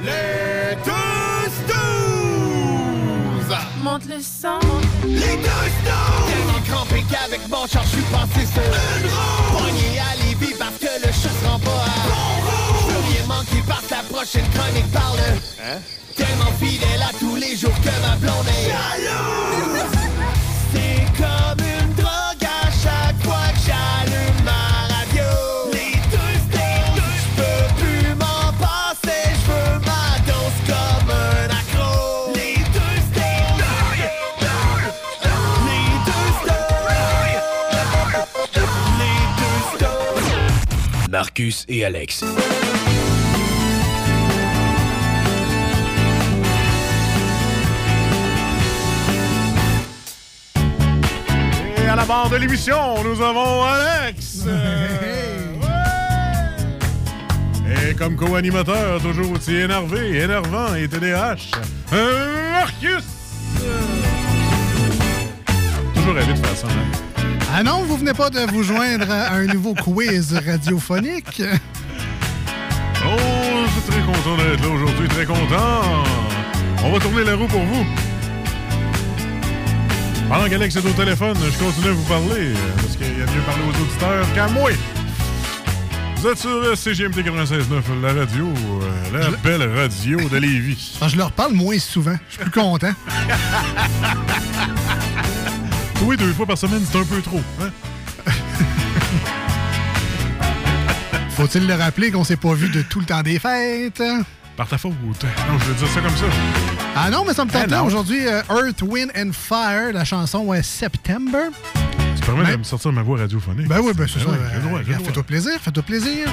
Les deux stools! Monte le sang. Les stools! Tellement crampé qu'avec mon char, je suis passé sur une roue! Poigné à Lévis parce que le chat se rend pas à bon veux rien manquer parce que la prochaine chronique parle. Hein? Tellement fidèle à tous les jours que ma blonde est! Marcus et Alex. Et à la barre de l'émission, nous avons Alex. Euh. Et comme co-animateur, toujours aussi énervé, énervant et TDH, euh, Marcus. Toujours rêvé de faire ça, hein? Ah non, vous venez pas de vous joindre à un nouveau quiz radiophonique? Oh, je suis très content d'être là aujourd'hui, très content. On va tourner la roue pour vous. Pendant qu'Alex est au téléphone, je continue à vous parler, parce qu'il y a mieux parler aux auditeurs qu'à moi. Vous êtes sur CGMT 96.9, la radio, euh, la belle radio de Lévis. Je leur parle moins souvent. Je suis plus content. Oui, deux fois par semaine, c'est un peu trop. Hein? Faut-il le rappeler qu'on s'est pas vu de tout le temps des fêtes? Par ta faute. Non, je veux dire ça comme ça. Ah non, mais ça me tente Ah aujourd'hui. euh, Earth, Wind and Fire, la chanson euh, September. Tu permets Ben- de me sortir ma voix radiophonique. Ben oui, ben c'est ça. oui, euh. Fais-toi plaisir, fais-toi plaisir.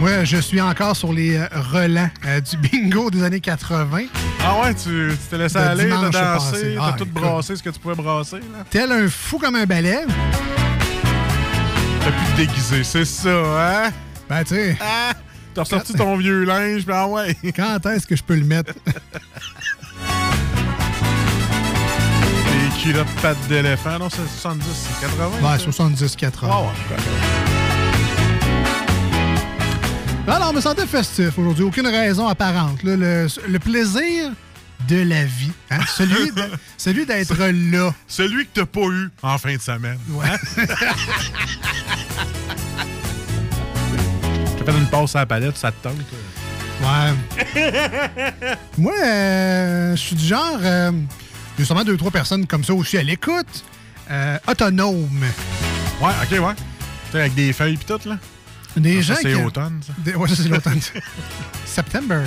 Moi, je suis encore sur les euh, relents euh, du bingo des années 80. Ah ouais, tu tu t'es laissé aller, t'as dimanche dansé, passé. t'as Ah, tout écoute. brassé ce que tu pouvais brasser, là. Tel un fou comme un balai. T'as pu te déguiser, c'est ça, hein? Ben, tu sais, Ah! T'as ressorti ton vieux linge, ben ah ouais! quand est-ce que je peux le mettre? Les culottes pattes d'éléphant, non, c'est 70, c'est 80? Ben, ça? 70-80. Ah ouais. Alors, on me sentais festif aujourd'hui. Aucune raison apparente. là. Le, le plaisir de la vie. hein? Celui de- celui d'être là. Celui que t'as pas eu en fin de semaine. Ouais. T'as fait une passe à la palette, ça te tente? Ouais. Moi, euh, je suis du genre. euh, J'ai sûrement deux, trois personnes comme ça aussi à l'écoute. Euh, autonome. Ouais, ok, ouais. Tu sais, avec des feuilles pis tout, là. Des Ah, gens ça, c'est qui- automne, ça. Des- ouais, ça, c'est l'automne. September.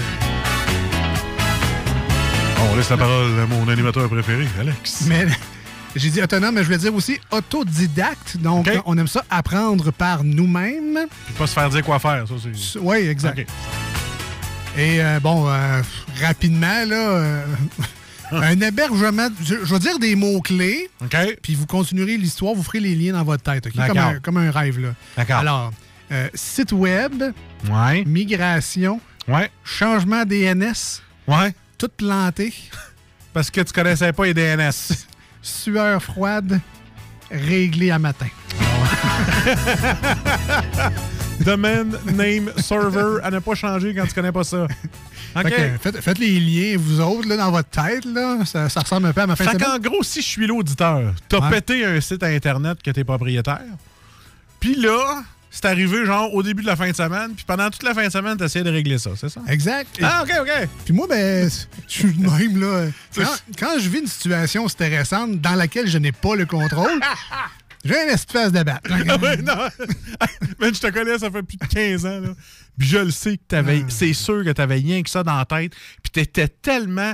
On laisse la parole à mon animateur préféré, Alex. Mais j'ai dit autonome, mais je voulais dire aussi autodidacte. Donc, on aime ça apprendre par nous-mêmes. Puis pas se faire dire quoi faire, ça, c'est... Oui, exact. Et euh, bon, euh, rapidement, là, euh, un hébergement, je, je vais dire des mots-clés, OK? puis vous continuerez l'histoire, vous ferez les liens dans votre tête, OK? Comme un, comme un rêve, là. D'accord. Alors, euh, site web, Ouais. migration, Ouais. changement DNS, Ouais. tout planté, Parce que tu connaissais pas les DNS. sueur froide, réglé à matin. Domain, name, server, à ne pas changer quand tu connais pas ça. Que, faites, faites les liens, vous autres, là, dans votre tête, là. Ça, ça ressemble un peu à ma fin Fait qu'en gros, si je suis l'auditeur, t'as Ouais. pété un site Internet que t'es propriétaire, puis là, c'est arrivé genre au début de la fin de semaine, puis pendant toute la fin de semaine, t'essayais de régler ça, c'est ça? Exact. Ah, OK, OK. Puis moi, ben, je suis le même, là. Quand, quand je vis une situation stressante dans laquelle je n'ai pas le contrôle, j'ai un espèce de batte. Ah ouais, non. Man, je te connais, ça fait plus de 15 ans. Là. Puis je le sais que t'avais. Ah. C'est sûr que t'avais rien que ça dans la tête. Puis t'étais tellement.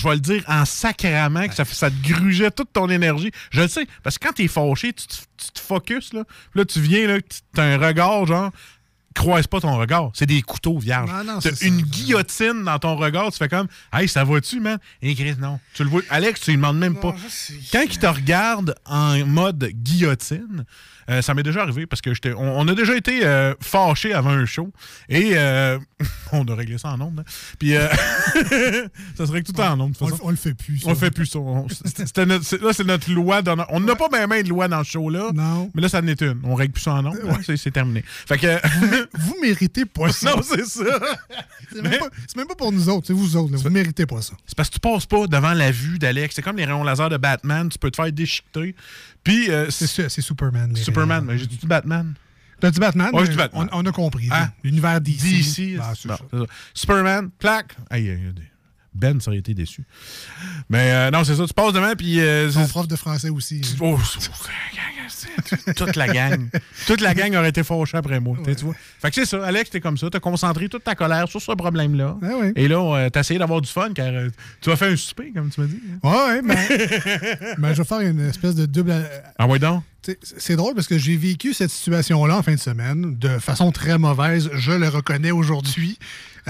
Je vais le dire en sacrament que ça, ça te grugeait toute ton énergie. Je le sais. Parce que quand t'es fâché, tu te, tu te focuses. Là. Puis là, tu viens, là, t'as un regard, genre. Croise pas ton regard. C'est des couteaux vierges. T'as une ça. guillotine dans ton regard. Tu fais comme Hey, ça va-tu, man? Et Chris, non. Tu le vois. Alex, tu lui demandes même pas. Quand il te regarde en mode guillotine, euh, ça m'est déjà arrivé parce que j'étais, on, on a déjà été euh, fâchés avant un show et euh, on a réglé ça en ondes. hein. Puis euh, ça serait que tout en toute On, le- on le fait plus. ça. On le fait plus ça. On- notre- là, c'est notre loi. dans on n'a pas même de loi dans ce show-là. Non. Mais là, ça en est une. On règle plus ça en ondes. hein, c'est- terminé. Fait que. Vous méritez pas ça. non, c'est ça. C'est même, même pas pour nous autres, c'est vous autres. là. Vous méritez pas ça. C'est parce que tu passes pas devant la vue d'Alex. C'est comme les rayons laser de Batman. Tu peux te faire déchiqueter. Puis, euh, C'est c'est ça, c'est Superman. Superman. Mais j'ai dit Batman? T'as dit Batman? Mais j'ai dit Batman. On, on a compris. Là. L'univers DC. DC. Ah, Bon, ça. Superman, plaque. Aïe, aïe, aïe. Ben, ça aurait été déçu. Mais euh, non, c'est ça. Tu passes devant, puis. euh, Son prof de français aussi. hein. Oh, toute la gang. Toute la gang aurait été fâchée après moi. Tu vois. Fait que c'est ça, Alex, t'es comme ça. T'as concentré toute ta colère sur ce problème-là. Ah ouais. Et là, euh, t'as essayé d'avoir du fun car euh, tu vas faire un souper, comme tu m'as dit. hein. Ouais, ouais, mais, mais je vais faire une espèce de double. Ah ouais donc? C'est drôle parce que j'ai vécu cette situation-là en fin de semaine de façon très mauvaise. Je le reconnais aujourd'hui.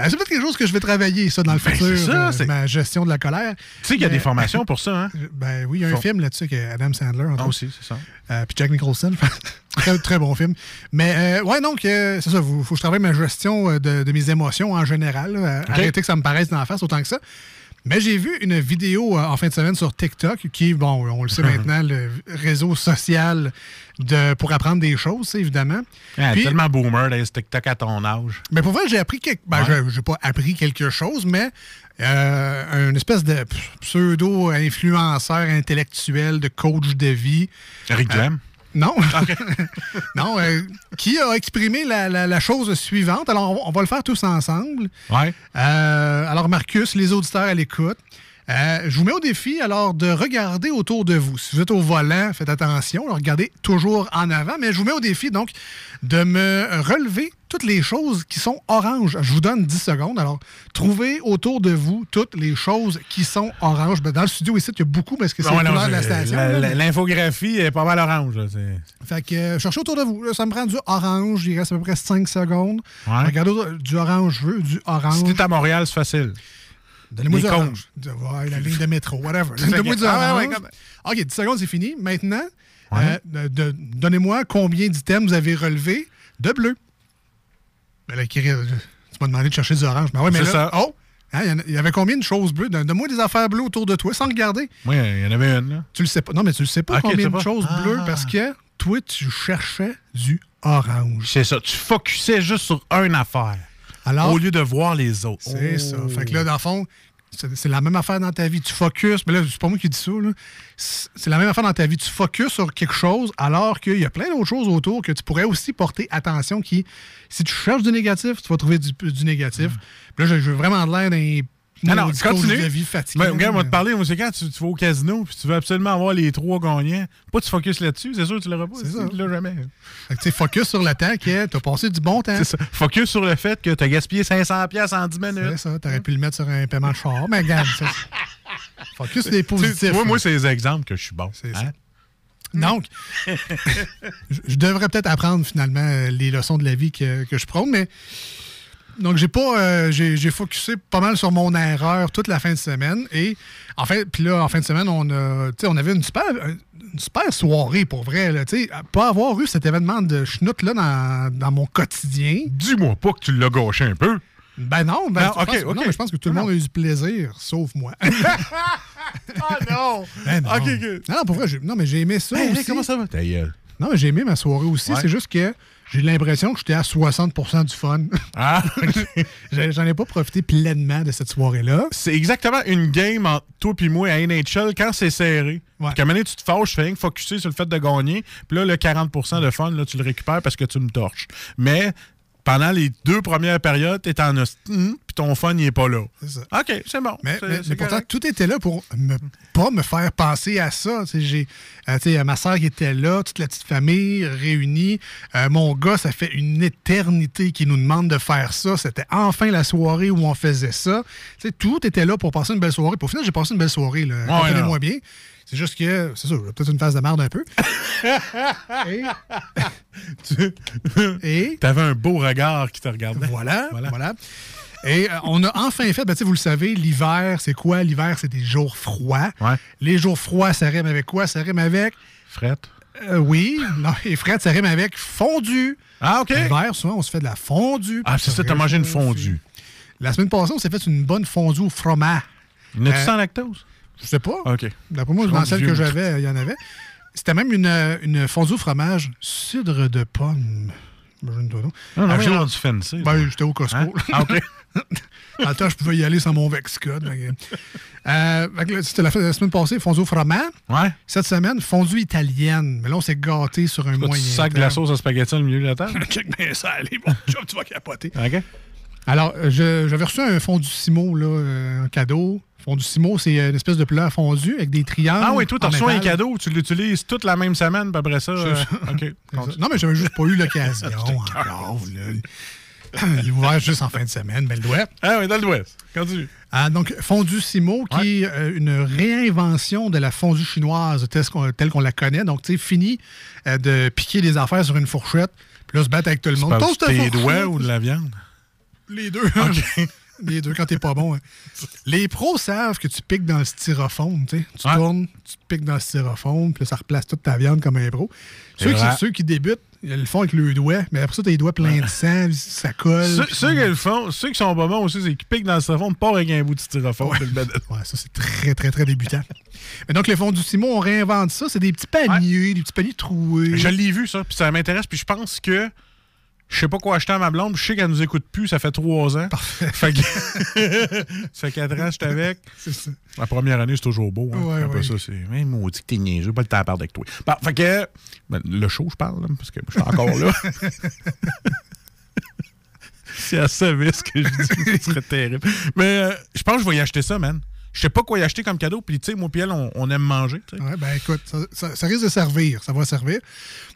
Euh, C'est peut-être quelque chose que je vais travailler, ça, dans le Ben, futur. c'est ça, euh, ma gestion de la colère. Tu sais qu'il y a des formations pour ça, hein? Ben oui, il y a un film là-dessus avec Adam Sandler. Ah aussi, c'est ça. Euh, puis Jack Nicholson. très, très bon film. Mais euh, ouais, donc, euh, c'est ça. Il faut que je travaille ma gestion euh, de, de mes émotions en général. là. Euh, Arrêter que ça me paraisse d'en face autant que ça. Mais j'ai vu une vidéo euh, en fin de semaine sur TikTok, qui bon, on le sait maintenant, le réseau social de, pour apprendre des choses, évidemment. Ah, Puis- tellement boomer, les TikTok à ton âge. Mais pour vrai, j'ai appris quelque... Ben, Ouais. j'ai- pas appris quelque chose, mais euh, une espèce de pseudo-influenceur intellectuel, de coach de vie. Rick Jam. Non. non, euh, qui a exprimé la, la- la chose suivante. Alors, on, on va le faire tous ensemble. Ouais. Euh, alors, Marcus, les auditeurs à l'écoute, euh, je vous mets au défi alors de regarder autour de vous. Si vous êtes au volant, faites attention, alors regardez toujours en avant, mais je vous mets au défi donc de me relever toutes les choses qui sont oranges. Je vous donne 10 secondes. Alors, trouvez autour de vous toutes les choses qui sont oranges. Ben, dans le studio ici, il y a beaucoup parce que c'est Ah couleur de la station. L'infographie est pas mal orange. là, fait que euh, cherchez autour de vous. Là, ça me prend du orange. Il reste à peu près 5 secondes. Ouais. Regardez du orange, je veux du orange. Si t'es à Montréal, c'est facile. Donnez-moi des du cônes. orange. De- ouais, la ligne de métro, whatever. Donnez-moi du Ah, ouais, orange. ouais, comme- OK, 10 secondes, c'est fini. Maintenant, euh, de- donnez-moi combien d'items vous avez relevés de bleu. Ben là, euh, tu m'as demandé de chercher du orange. Ben ouais, mais C'est là, ça. oh! Hein, il y il y avait combien de choses bleues? Donne- Donne-moi des affaires bleues autour de toi sans regarder. Oui, il y en avait une. Là. Tu le sais pas. Non, mais tu le sais pas combien de pas. choses Ah. bleues parce que toi, tu cherchais du orange. C'est ça. Tu focusais juste sur une affaire Alors, au lieu de voir les autres. C'est Oh. ça. Fait que là, dans le fond, c'est la même affaire dans ta vie. Tu focuses, mais là, c'est pas moi qui dis ça. là. C'est la même affaire dans ta vie. Tu focuses sur quelque chose alors qu'il y a plein d'autres choses autour que tu pourrais aussi porter attention qui, si tu cherches du négatif, tu vas trouver du, du négatif. Puis là, j'ai j'ai vraiment de l'air d'un Non, non, continue. de vie fatigué. Ben, regarde, on va te parler, moi, c'est quand tu, tu vas au casino puis tu veux absolument avoir les trois gagnants. Pas tu focuses là-dessus, c'est sûr que tu l'auras pas. C'est ça. Tu l'as jamais. Fait que, tu sais, focus sur le temps que tu as passé du bon temps. C'est ça. Focus sur le fait que tu as gaspillé 500$ piastres en 10 C'est minutes. ça. Tu aurais pu le mettre sur un paiement de char. Mais regarde, ça. Focus sur les Tu sais, positifs. tu moi, c'est les exemples que je suis bon. C'est Hein? ça. Donc, je je devrais peut-être apprendre finalement euh, les leçons de la vie que, que je prône, mais donc j'ai pas euh, j'ai focusé pas mal sur mon erreur toute la fin de semaine et en fait puis là en fin de semaine on a on avait une super une super soirée pour vrai là, pas avoir eu cet événement de schnout là dans, dans mon quotidien Dis-moi pas que tu l'as gâché un peu. ben non ben Non, non, mais je pense que tout le Non, monde a eu du plaisir sauf moi Ah non! Ben non. Non, non, pour vrai non mais j'ai aimé ça Hey, aussi. comment ça va? Ta gueule? Non, mais j'ai aimé ma soirée aussi. Ouais. C'est juste que j'ai l'impression que j'étais à 60% du fun. Ah! J'en ai pas profité pleinement de cette soirée-là. c'est exactement une game entre toi et moi à NHL quand c'est serré. Ouais. Puis qu'à un moment donné, tu te fâches, tu fais rien que focuser sur le fait de gagner. Puis là, le 40% de fun, là, tu le récupères parce que tu me torches. Mais pendant les deux premières périodes, t'es en hostie, puis ton fun, il est pas là. Ça. OK, c'est bon. Mais, pourtant, tout était là pour ne pas me faire penser à ça. Tu sais, J'ai euh, ma soeur qui était là, toute la petite famille réunie. Euh, mon gars, ça fait une éternité qu'il nous demande de faire ça. C'était enfin la soirée où on faisait ça. Tu sais, tout était là pour passer une belle soirée. Au final, j'ai passé une belle soirée. là. Ouais, Comprenez-moi non. bien. C'est juste que, c'est ça, j'ai peut-être une phase de merde un peu. Et, et T'avais un beau regard qui te regardait. Voilà, Voilà. voilà. Et euh, on a enfin fait, ben, tu sais, vous le savez, l'hiver, c'est quoi? L'hiver, c'est des jours froids. Ouais. Les jours froids, ça rime avec quoi? Ça rime avec, Frette. euh, oui, non, et Fred, ça rime avec fondu. Ah, OK. L'hiver, souvent, on se fait de la fondue. Ah, c'est ça, t'as mangé une fondue. La semaine passée, on s'est fait une bonne fondue au fromage. N'as-tu Euh, sans lactose? Je sais pas. OK. D'après moi, dans celle que j'avais, il y en avait. C'était même une, euh, une fondue au fromage cidre de pomme. Non, non, Ah, j'ai j'ai- rendu fancy. Ben, j'étais au Costco. Hein? Ah, OK. Dans le temps, je pouvais y aller sans mon Vexcode. Euh, C'était la, la semaine passée, fondue au fromage. Ouais. Cette semaine, fondue italienne. Mais là, on s'est gâté sur un Toi, tu moyen. sacs de la sauce à spaghetti au milieu de la table? Check bien ça, allez, chum, tu vas capoter. OK. Alors, euh, j'avais reçu un fondu Simo, là, un cadeau. Fondu Simo, c'est une espèce de plat fondu avec des triangles. Ah oui, toi, en reçu un cadeau, tu l'utilises toute la même semaine, puis après ça. euh, OK. Non, mais j'avais juste pas eu l'occasion encore. là. Il est ouvert juste en fin de semaine, mais le doigt. Ah oui, dans l'ouest. Continue. Ah, donc, fondue Simo, qui est euh, une réinvention de la fondue chinoise telle qu'on la connaît. Donc, tu sais, fini euh, de piquer des affaires sur une fourchette, puis là, se battre avec tout le monde. Toast tes doigts ou de la viande? Les deux. Les deux quand t'es pas bon. hein. Les pros savent que tu piques dans le styrofoam. Tu sais. Tu Ouais. tournes, tu piques dans le styrofoam, puis ça replace toute ta viande comme un pro. Ceux qui, vrai. ceux qui débutent, ils le font avec le doigt, mais après ça, t'as les doigts pleins de sang, ça colle. Ceux, qui le font, ceux qui sont pas bons aussi, c'est qu'ils piquent dans le styrofoam, pas avec un bout de styrofoam. Ouais, ça, c'est très, très, très débutant. Mais donc, les fonds du Simon, on réinvente ça. C'est des petits paniers, des petits paniers troués. Je l'ai vu, ça, puis ça m'intéresse, puis je pense que je sais pas quoi acheter à ma blonde, je sais qu'elle nous écoute plus, ça fait trois ans. Fait que... ça fait quatre ans que j'étais avec. C'est ça. La première année, c'est toujours beau. Hein. Ouais, Après ouais. ça, c'est. Mais maudit que t'es niaiseux, pas le temps à parler avec toi. Bon, fait que. ben, le show, je parle, là, parce que je suis encore là. si elle savait ce que je dis, ce serait terrible. Mais euh, je pense que je vais y acheter ça, man. Je sais pas quoi y acheter comme cadeau, puis tu sais, moi puis elle, on, on aime manger. Ouais, ben écoute, ça, ça- ça risque de servir. Ça va servir.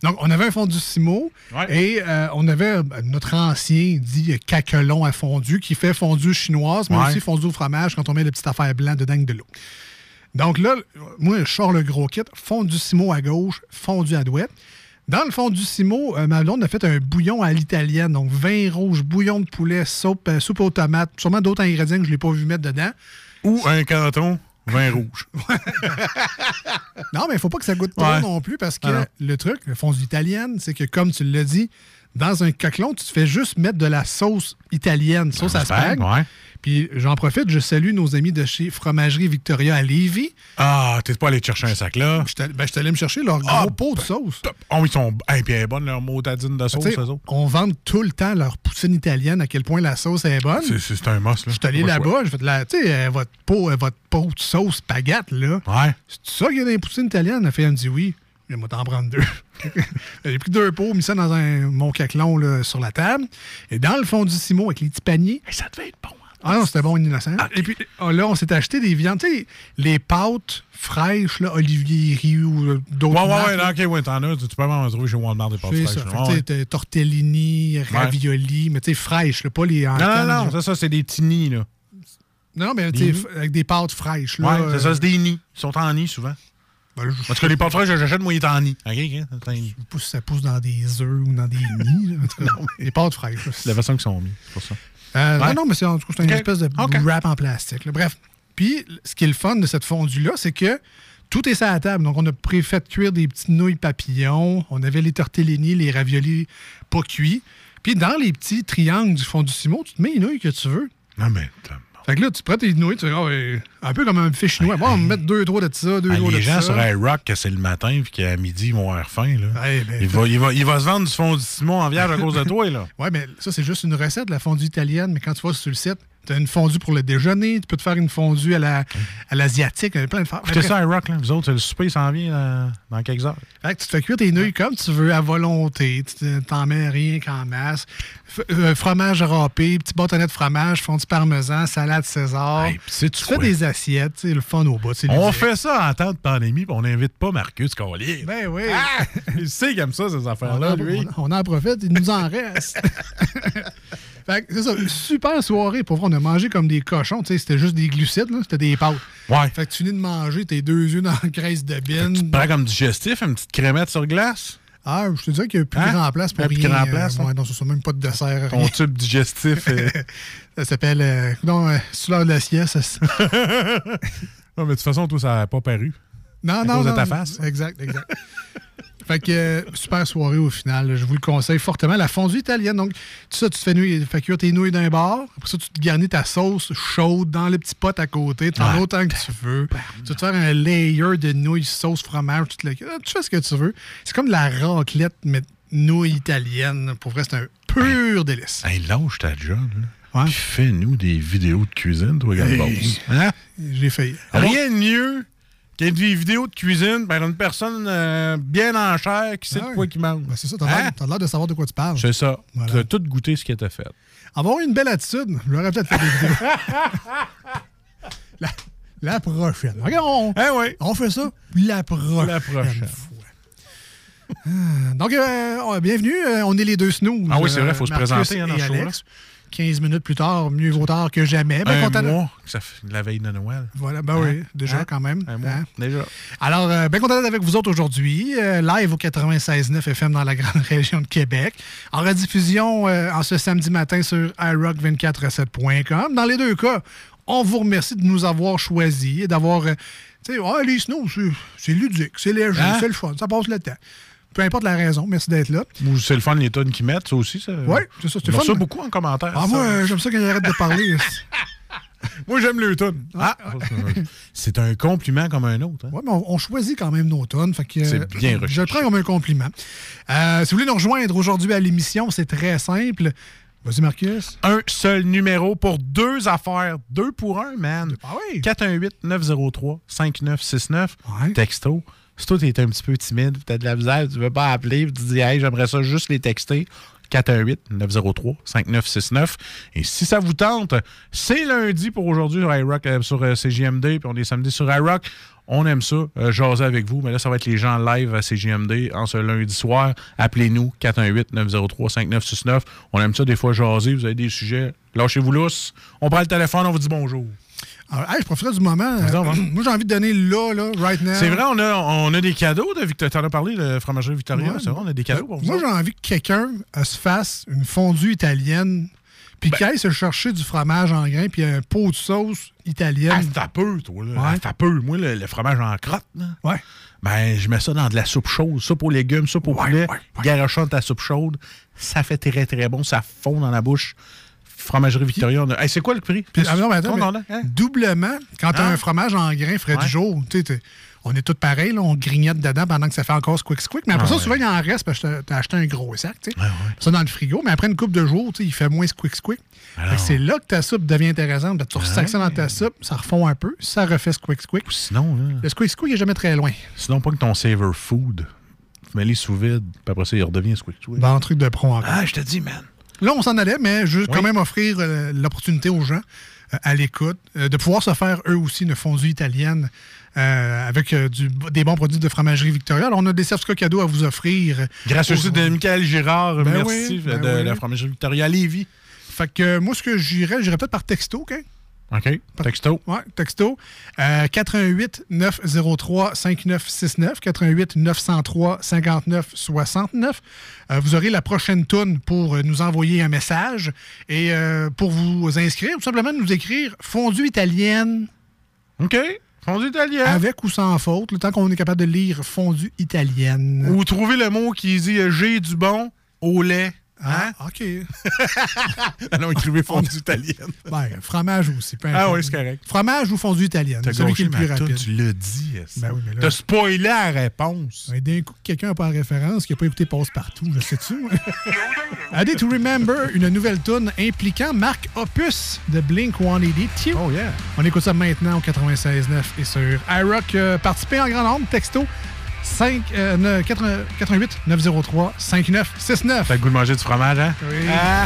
Donc, on avait un fondu Simo Ouais. et euh, on avait euh, notre ancien dit caquelon à fondu qui fait fondu chinoise, mais Ouais. aussi fondu au fromage quand on met le petit affaire blanc dedans avec de l'eau. Donc là, moi, je sors le gros kit, fondu Simo à gauche, fondu à droite. Dans le fond du Simo, euh, ma blonde a fait un bouillon à l'italienne, donc vin rouge, bouillon de poulet, soupe, euh, soupe aux tomates, sûrement d'autres ingrédients que je ne l'ai pas vu mettre dedans. Ou un canton, vin rouge. Non, mais il faut pas que ça goûte trop Ouais. non plus parce que Ah le truc, le fondue italienne, c'est que comme tu l'as dit, dans un coquelon, tu te fais juste mettre de la sauce italienne, sauce à spag. Ouais. Puis j'en profite, je salue nos amis de chez Fromagerie Victoria à Lévis. Ah, t'es pas allé te chercher un sac là? Je t'allais- ben, je t'allais me chercher leur gros Ah, pot de sauce. Top. Oh, ils sont. Hey, puis elle est bonne, leur motadine de sauce, Tu sais, eux on vend tout le temps leur poutine italienne, à quel point la sauce est bonne. C'est- un must, là. Je suis allé là-bas, je fais de la, tu sais, euh, votre pot, euh, votre pot de sauce spaghetti, là. Ouais. C'est ça qu'il y a dans les poutines italiennes? La fille, elle me dit oui. Je vais t'en prendre deux. J'ai pris deux pots, mis ça dans un, mon caclon là, sur la table. Et dans le fond du Simo, avec les petits paniers. Hey, ça devait être bon. Ah non, c'était bon, innocent. Et puis oh, là, on s'est acheté des viandes. Tu sais, les pâtes fraîches, là, Olivier Riz ou euh, d'autres. Ouais, ouais, ouais, là. ok, ouais, t'en as. Tu peux m'en trouver chez Walmart des pâtes fraîches. ça. Ouais, tortellini, ravioli, mais tu sais, fraîches, là, pas les en Non, non, non, ça, ça c'est des tini, là. Non, mais tu sais, avec des pâtes fraîches. Là, Ouais, c'est ça, euh, c'est des nids. Ils sont en nid, souvent. ben, je Parce que les pâtes fraîches j'achète, moi, ils sont en nid. OK, OK, c'est un nid. sais pas si ça pousse dans des œufs ou dans des nids. En Les pâtes fraîches. la façon qu'ils sont mis, c'est pour ça. Euh, Ouais. Non, non, mais c'est en tout cas, c'est une espèce de wrap en plastique. là. Bref. Puis, ce qui est le fun de cette fondue-là, c'est que tout est sur la table. Donc, on a préfait cuire des petites nouilles papillons. On avait les tortellini, les raviolis pas cuits. Puis, dans les petits triangles du fond du Simon, tu te mets les nouilles que tu veux. Non, mais. Fait que là, tu prends tes nouilles, tu Ah, ouais, un peu comme un buffet chinois. Bon, on va mettre deux, trois de ça, deux, Ah, trois de les gens ça. sur iRock, que c'est le matin puis qu'à midi, ils vont avoir faim. Là. Ben, il, va, il, va, il va se vendre du fond du Simon en vierge à cause de toi. là. Ouais, mais ça, c'est juste une recette, la fondue italienne. Mais quand tu vas sur le site, tu as une fondue pour le déjeuner, tu peux te faire une fondue à la à l'asiatique, il y a plein de fa- Écoutez ça, iRock, là. Vous autres, le souper s'en vient dans quelques heures. Fait que tu te fais cuire tes nouilles comme tu veux, à volonté. Tu te- t'en mets rien qu'en masse. F- euh, fromage râpé, petit bâtonnet de fromage, fondue parmesan, salade César. Hey, tu fais des assiettes, c'est le fun au bout. On fait ça en temps de pandémie, puis on n'invite pas Marcus Collier. Ben oui. Ah! Il sait qu'il aime ça, ces affaires-là, lui. on- on en profite, il nous en reste. fait que c'est ça, une super soirée. Pour vrai, on a mangé comme des cochons. tu C'était juste des glucides, c'était des pâtes. Ouais. Fait que tu finis de manger tes deux yeux dans la graisse de Tu bine. te prends comme digestif, une petite crémette sur glace? Ah, je te disais qu'il n'y a plus Hein? grand place pour plus rien. grand place, euh, hein? ouais, non, ce sont même pas de dessert. Ton rien. tube digestif. est- Ça s'appelle. Euh, non, euh, c'est l'heure de la sieste. non, mais de toute façon, toi, ça n'a pas paru. Non, À non, cause de non. ta face? Exact, exact. Fait que euh, super soirée au final. Je vous le conseille fortement. La fondue italienne. Donc, tout ça, tu te fais, nouilles, fais cuire tes nouilles d'un bar. Après ça, tu te garnis ta sauce chaude dans le petit pot à côté. Tu en Ah, autant que tu veux. Tu vas te faire un layer de nouilles, sauce, fromage. tout le- Tu fais ce que tu veux. C'est comme de la raclette, mais nouilles italiennes. Pour vrai, c'est un pur délice. Hey, lâche ta job, là. Ouais. Fais-nous des vidéos de cuisine, toi, regarde Hey. Hein? J'ai failli. Ah? Rien de mieux que des vidéos de cuisine? Par une personne euh, bien en chair qui sait Ah de quoi qui mange. Ben, c'est ça, t'as l'air Hein? l'air de savoir de quoi tu parles. C'est ça. Voilà. Tu as tout goûté ce qui était fait. Avoir une belle attitude, j'aurais peut-être fait des vidéos. la, la prochaine. Regarde, on, Hein, oui. on fait ça la prochaine, La prochaine. Ah, Donc, euh, bienvenue. euh, on est les deux snooze. Ah oui, c'est vrai, euh, faut se présenter, hein, dans. 15 minutes plus tard, mieux vaut tard que jamais. Ben, un mois, que ça fait la veille de Noël. Voilà, ben oui, déjà Hein? quand même. Un mois, Hein? déjà. Alors, euh, bien content d'être avec vous autres aujourd'hui, euh, live au 96.9 FM dans la grande région de Québec, en rediffusion euh, en ce samedi matin sur iRock247.com. Dans les deux cas, on vous remercie de nous avoir choisis et d'avoir... euh, tu sais, ah, les snows, c'est- ludique, c'est léger, Hein? c'est le fun, ça passe le temps. Peu importe la raison, merci d'être là. Ou c'est le fun, les tonnes qu'ils mettent, ça aussi. Ça... Oui, c'est ça, c'est le fun. ça beaucoup en commentaire. Ah, ça. moi, j'aime ça quand ils arrêtent de parler. Moi, j'aime les tonnes. Ah, c'est un compliment comme un autre. hein. Oui, mais on, on choisit quand même nos tonnes. Fait que, euh, C'est bien recherché. Je le prends comme un compliment. Euh, si vous voulez nous rejoindre aujourd'hui à l'émission, c'est très simple. Vas-y, Marcus. Un seul numéro pour deux affaires. Deux pour un, man. Ah oui. 418-903-5969. Ouais. Texto. Si toi, t'es un petit peu timide, t'as de la misère, tu veux pas appeler, tu dis, hey, j'aimerais ça juste les texter. 418-903-5969. Et si ça vous tente, c'est lundi pour aujourd'hui sur iRock, euh, sur euh, CJMD, puis on est samedi sur iRock. On aime ça, euh, jaser avec vous. Mais là, ça va être les gens live à CJMD en ce lundi soir. Appelez-nous, 418-903-5969. On aime ça des fois jaser. Vous avez des sujets, lâchez-vous lousse. On prend le téléphone, on vous dit bonjour. Alors, hey, je profiterai du moment. Euh, moi, j'ai envie de donner là, là, right now. C'est vrai, on a, on a des cadeaux de Victor. T'en as parlé, le fromagerie Victoria. Ouais. c'est vrai, on a des cadeaux pour vous. Moi, j'ai envie que quelqu'un euh, se fasse une fondue italienne, puis qu'il aille se chercher du fromage en grains, puis un pot de sauce Ah, italienne. t'as peu, toi. Là. Ouais. Ah, peu. Moi, le, le fromage en crotte, là, Ouais. ben, je mets ça dans de la soupe chaude, soupe aux légumes, soupe au Ouais, poulet, ouais. garochant ta soupe chaude. Ça fait très, très bon. Ça fond dans la bouche. Fromagerie Victoria. Hey, c'est quoi le prix? Puis, ah, non, mais attends, mais hein? doublement, quand tu as Ah. un fromage en grains frais Ouais. du jour, tu sais, t'es- on est tous pareils, là, on grignote dedans pendant que ça fait encore squick squick. Mais après Ah ça, ouais. souvent, il en reste parce que tu as acheté un gros sac, tu sais. Ouais. Ça dans le frigo. Mais après une coupe de jours, il fait moins squick squick. C'est là que ta soupe devient intéressante. Tu ressacs ça dans ta soupe, ça refond un peu, ça refait squick squick. Sinon, là, Le squick squick est jamais très loin. sinon, pas que ton savor food. Mets les sous vide, puis après ça, il redevient squick squick. Bon truc de pro encore. Ah, je te dis, man. Là, on s'en allait, mais juste Oui. quand même offrir euh, l'opportunité aux gens euh, à l'écoute euh, de pouvoir se faire eux aussi une fondue italienne avec du- des bons produits de fromagerie Victoria. Alors, on a des certificats cadeaux à vous offrir. Grâce aussi de Aujourd'hui. Michael Girard, Ben merci, oui, ben de oui. la fromagerie Victoria à Lévis. Fait que moi, ce que j'irais, j'irais peut-être par texto, OK? OK. Texto. Ouais, texto. Euh, 88 903 5969 88 903 59 69. Euh, vous aurez la prochaine toune pour euh, nous envoyer un message et euh, pour vous inscrire, tout simplement nous écrire fondue italienne OK. Fondue italienne. avec ou sans faute, le temps qu'on est capable de lire fondue italienne. Ou trouver le mot qui dit j'ai du bon au lait. Hein? Ah, OK. Alors, écrivez fondue italienne. Ben, fromage aussi. peu Ah oui, c'est correct. Fromage ou fondue italienne. T'as Celui qui est le plus rapide. tu l'as dit. Ben oui, mais là- T'as spoilé la réponse. Ouais, D'un coup, quelqu'un n'a pas la référence, qui n'a pas écouté Passe-Partout, je sais-tu. A Day to Remember, une nouvelle tune impliquant Marc Opus de Blink-182. Oh yeah. On écoute ça maintenant au 96.9 et sur iRock. Euh, participez en grand nombre, texto 5, euh, ne- 80 88 903 5969. T'as le goût de manger du fromage, hein? Oui. Ah.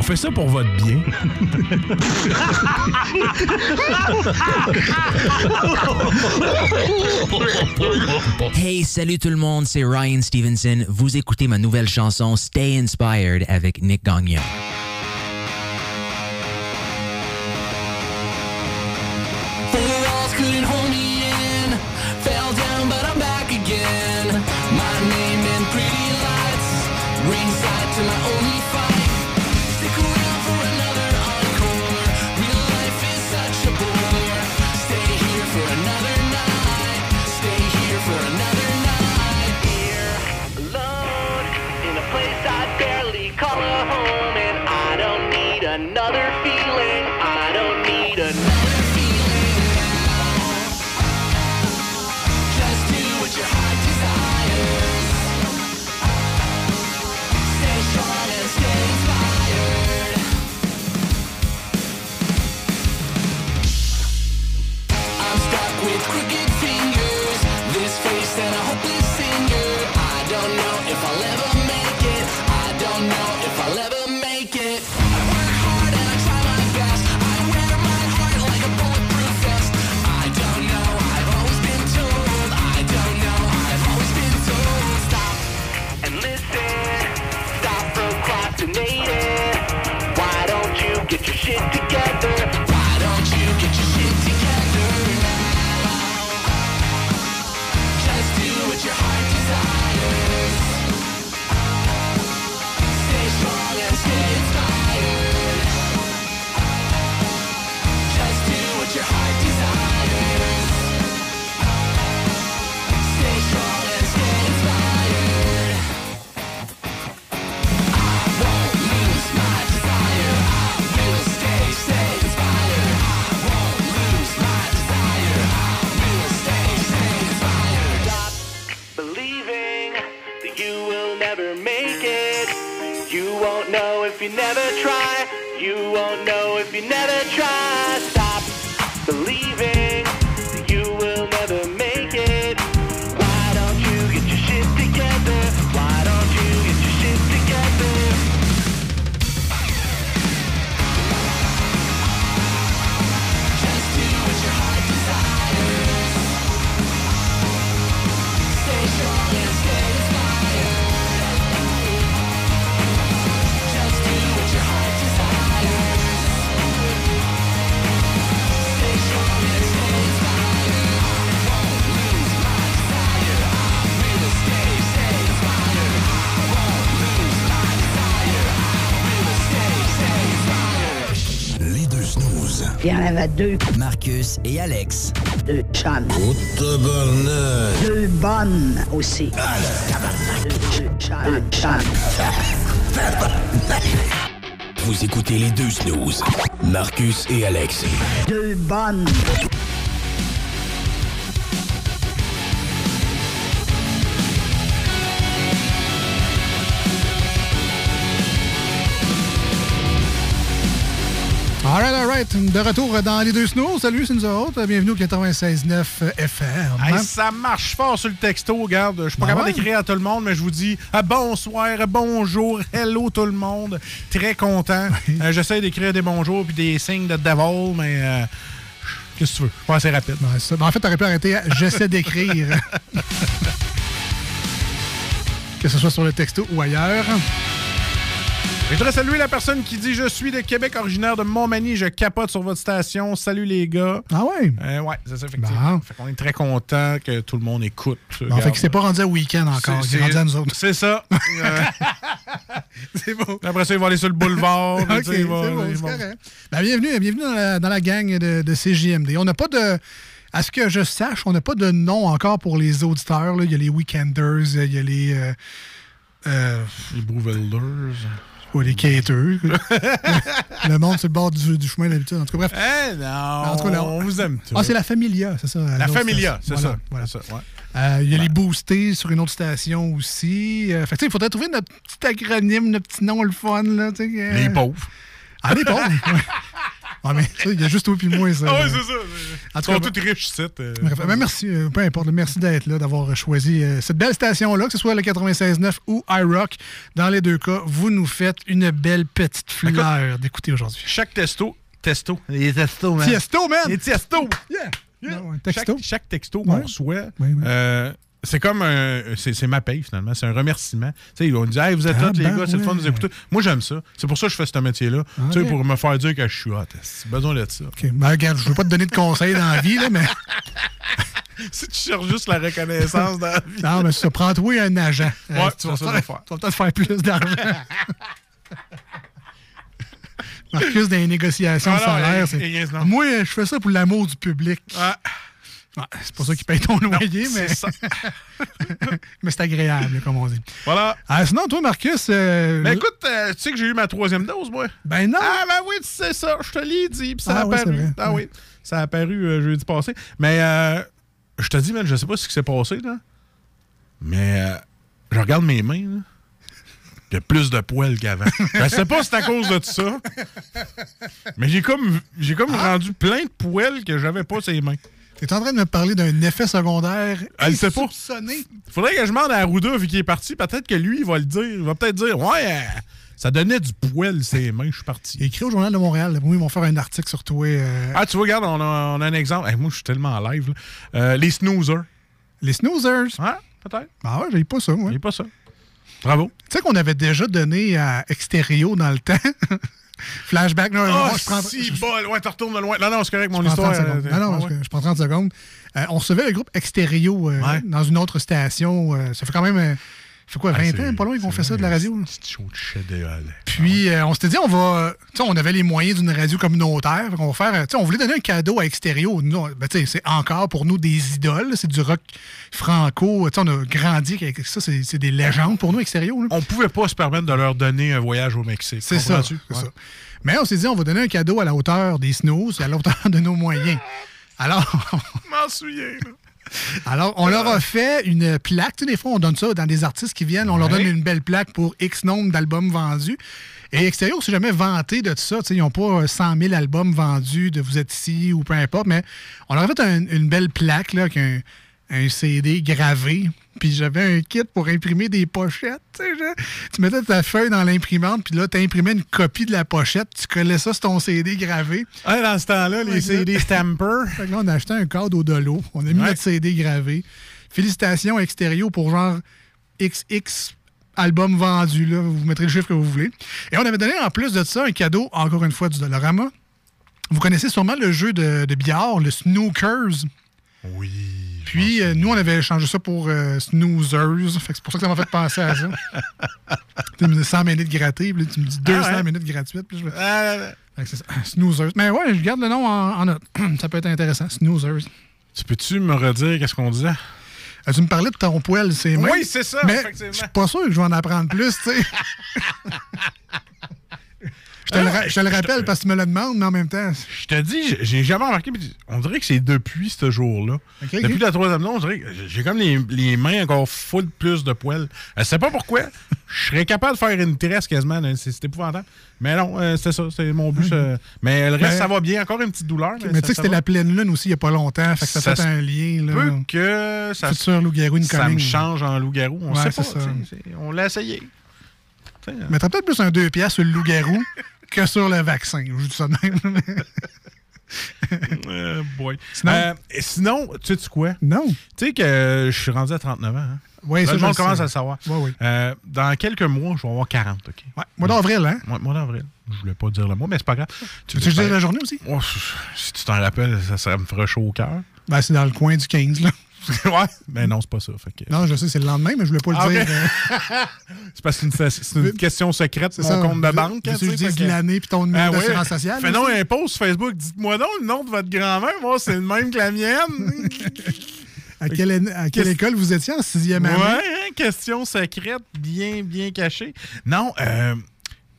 On fait ça pour votre bien. Hey, salut tout le monde, c'est Ryan Stevenson. Vous écoutez ma nouvelle chanson Stay Inspired avec Nick Gagnon. Shit Deux. Marcus et Alex. Deux chums. Oh, tabarnak. Deux bonnes aussi. Deux, deux chums. Deux chums. Vous écoutez les deux snooze. Marcus et Alex. Deux bonnes. All right, all right. De retour dans les deux snows. Salut, c'est nous autres. Bienvenue au 96.9 FM. Hey, ça marche fort sur le texto, regarde. Je suis pas Ben capable ouais? d'écrire à tout le monde, mais je vous dis ah, bonsoir, bonjour, hello tout le monde. Très content. Euh, J'essaie d'écrire des bonjours puis des signes de devil, mais euh, qu'est-ce que tu veux? Je suis pas assez rapide. Ouais, c'est ça. Ben, en fait, t'aurais pu arrêter à J'essaie d'écrire. que ce soit sur le texto ou ailleurs. Je voudrais saluer la personne qui dit Je suis de Québec, originaire de Montmagny, je capote sur votre station. Salut les gars. Ah ouais? Euh, ouais, c'est ça, effectivement. Fait qu'on est très content que tout le monde écoute. Bon, fait qu'il s'est pas rendu à week-end encore. Il est rendu à nous autres. C'est ça. Euh, c'est bon. Après ça, il va aller sur le boulevard. c'est bon, c'est. Ben, bienvenue, bienvenue dans la, dans la gang de, de CJMD. On n'a pas de... À ce que je sache, on n'a pas de nom encore pour les auditeurs. là. Il y a les Weekenders, il y a les... euh, euh, les Bouvelders. Ouais, les quêteux. le monde sur le bord du, du chemin d'habitude. En tout cas, bref. Eh non, En tout cas, on vous aime tous. Ah, c'est la Familia, c'est ça. La Familia, c'est ça. voilà. Ça, ouais. Euh, Il y a les boostés sur une autre station aussi. Euh, fait que, il faudrait trouver notre petit acronyme, notre petit nom, le fun. Là, euh. Les pauvres. Ah, les pauvres. Ouais, mais ça, il y a juste toi puis moi, ça. Ah ouais, c'est ça. En tout cas, tous riches. Bref, ben, merci, euh, peu importe, merci d'être là, d'avoir choisi euh, cette belle station-là, que ce soit le 96.9 ou iRock. Dans les deux cas, vous nous faites une belle petite fleur d'écouter aujourd'hui. Chaque testo, testo, les testos, man. Tiesto, man! Les testos! Yeah! Yeah. ouais, texto. Chaque, chaque texto qu'on Ouais. reçoit, Ouais, ouais. euh, c'est comme un. C'est ma paye, finalement. C'est un remerciement. Tu sais, ils vont nous dire, hey, vous êtes Ah, hot, les gars, c'est le fun de nous écouter. Moi, j'aime ça. C'est pour ça que je fais ce métier-là. Ah, Tu sais, pour me faire dire que je suis hot. C'est besoin de ça. OK. Ben, regarde, je veux pas te donner de conseils dans la vie, là, mais. si tu cherches juste la reconnaissance dans la vie. Non, mais ça, prends-toi un agent. Ouais, Euh, tu vas peut-être faire plus d'argent. Marcus, dans les négociations Ah non, salaire, il- c'est. Moi, je fais ça pour l'amour du public. Ouais, c'est pas ça qui paye ton loyer, mais. c'est ça. mais c'est agréable, comme on dit. Voilà. Ah, sinon, toi, Marcus. euh, Ben écoute, euh, tu sais que j'ai eu ma troisième dose, moi. Ben non. Ah, ben oui, tu sais ça. Je te l'ai dit. Puis ça Ah a oui, apparu. Ah oui. Ça a apparu euh, jeudi passé. Mais euh, je te dis, man, je sais pas ce qui s'est passé, là. Mais euh, je regarde mes mains, là. Il y a plus de poils qu'avant. je sais pas si c'est à cause de ça. Mais j'ai comme, j'ai comme Ah. rendu plein de poils que j'avais pas sur les mains. T'es en train de me parler d'un effet secondaire. Elle sait pas. Faudrait que je demande à Arruda, vu qu'il est parti. Peut-être que lui, il va le dire. Il va peut-être dire Ouais, euh, ça donnait du poil ses mains, je suis parti. Écrit au Journal de Montréal. Ils vont faire un article sur toi. euh, Ah, tu vois, regarde, on a, on a un exemple. Hey, moi, je suis tellement en live. Euh, les snoozers. Les snoozers. Ouais, peut-être. Ah ouais, j'ai pas ça, moi. J'ai pas ça. Bravo. Tu sais qu'on avait déjà donné à Extérieur dans le temps. Flashback. Non, Oh, je prends, si, bol. Ouais, tu retournes de loin. Non, non, c'est correct, mon je histoire. 30 secondes. euh, Non, non, ouais. je, je prends 30 secondes. Euh, on recevait le groupe Extérieur euh, Ouais. dans une autre station. euh, ça fait quand même. Fait quoi, 20 Ah, ans, pas loin qu'on fait ça de la radio? Petite show de. Puis, euh, on s'était dit, on va. Tu sais, on avait les moyens d'une radio communautaire. Qu'on va faire. euh, Tu sais, on voulait donner un cadeau à Extérieur. Nous, ben, tu sais, c'est encore pour nous des idoles. C'est du rock franco. Tu sais, on a grandi avec ça. C'est des légendes pour nous, Extérieur. On pouvait pas se permettre de leur donner un voyage au Mexique. C'est ça. Ouais. Mais on s'est dit, on va donner un cadeau à la hauteur des snows et à la hauteur de nos moyens. Alors, m'en souviens, là. Alors on leur a fait une plaque. Tu sais, des fois, on donne ça dans des artistes qui viennent. On leur donne une belle plaque pour X nombre d'albums vendus. Et Extérieur, s'est jamais vanté de tout ça. Tu sais, ils n'ont pas euh, 100 000 albums vendus de Vous êtes ici ou peu importe. Mais on leur a fait un- une belle plaque là, avec un, un CD gravé. Puis j'avais un kit pour imprimer des pochettes. Tu, sais, je- tu mettais ta feuille dans l'imprimante, puis là, tu imprimais une copie de la pochette. Tu collais ça sur ton CD gravé. Ah, dans ce temps-là, les Ouais, CD Stamper. Fait que là, on a acheté un cadre au dolo. On a mis Ouais. notre CD gravé. Félicitations Extérieur pour genre XX albums vendus. Là. Vous mettrez le chiffre que vous voulez. Et on avait donné en plus de ça un cadeau, encore une fois, du Dollarama. Vous connaissez sûrement le jeu de, de billard, le Snookers. Oui. Puis, euh, nous, on avait changé ça pour euh, Snoozers. Fait que c'est pour ça que ça m'a fait penser à ça. tu me dis 100 minutes grattées, puis là, tu me dis 200 Ah ouais? minutes gratuites. Puis je Ah, Fait que ça. Snoozers. Mais ouais, je garde le nom en, en note. ça peut être intéressant. Snoozers. tu peux-tu me redire qu'est-ce qu'on disait? Euh, tu me parlais de ton poil, c'est moi. Oui, c'est ça, Mais effectivement. je suis pas sûr que je vais en apprendre plus, tu sais. Je te, le, ra- je te le rappelle parce que tu me le demandes, mais en même temps. Je te dis, j'ai- jamais remarqué. On dirait que c'est depuis ce jour-là. Depuis la troisième on dirait que j'ai comme les, les mains encore full plus de poils. Je sais pas pourquoi. Je serais capable de faire une tresse quasiment. C'est épouvantable. Mais non, euh, c'est ça. C'est mon but. ça. Mais le reste, Ben- ça va bien. Encore une petite douleur. Mais tu sais que c'était la pleine lune aussi il y a pas longtemps, fait que ça, Ça fait un lien. Là. Peut que ça, Futur loup-garou ça me change en loup-garou. On Ouais, sait c'est pas. ça. On l'a essayé. T'as peut-être plus un 2 piastres sur le loup-garou que sur le vaccin. Je vous dis ça de même. Euh, boy. Sinon- Euh, sinon, tu sais quoi? Non. Tu sais que je suis rendu à 39 ans. Hein? Oui, Là, ça, le monde commence sais. à le savoir. Ouais, oui. Euh, dans quelques mois, je vais avoir 40. OK? Ouais, mois d'avril, hein? Ouais, mois d'avril. Je voulais pas dire le mois, mais c'est pas grave. Tu dire la journée aussi? Oh, si tu t'en rappelles, ça, ça me ferait chaud au cœur. Ben, c'est dans le coin du 15, là. ouais, mais non, c'est pas ça. Fait que- Non, je sais, c'est le lendemain, mais je voulais pas le Ah, dire. C'est parce que c'est une, question secrète, C'est mon ça. compte de banque. tu je dis que- l'année puis ton numéro Ah, ouais. d'assurance sociale. Fais aussi. un post sur Facebook. Dites-moi donc le nom de votre grand-mère. Moi, c'est le même que la mienne. À quelle, à quelle école vous étiez en sixième Ouais, année? hein, question secrète, bien, bien cachée. Non, euh,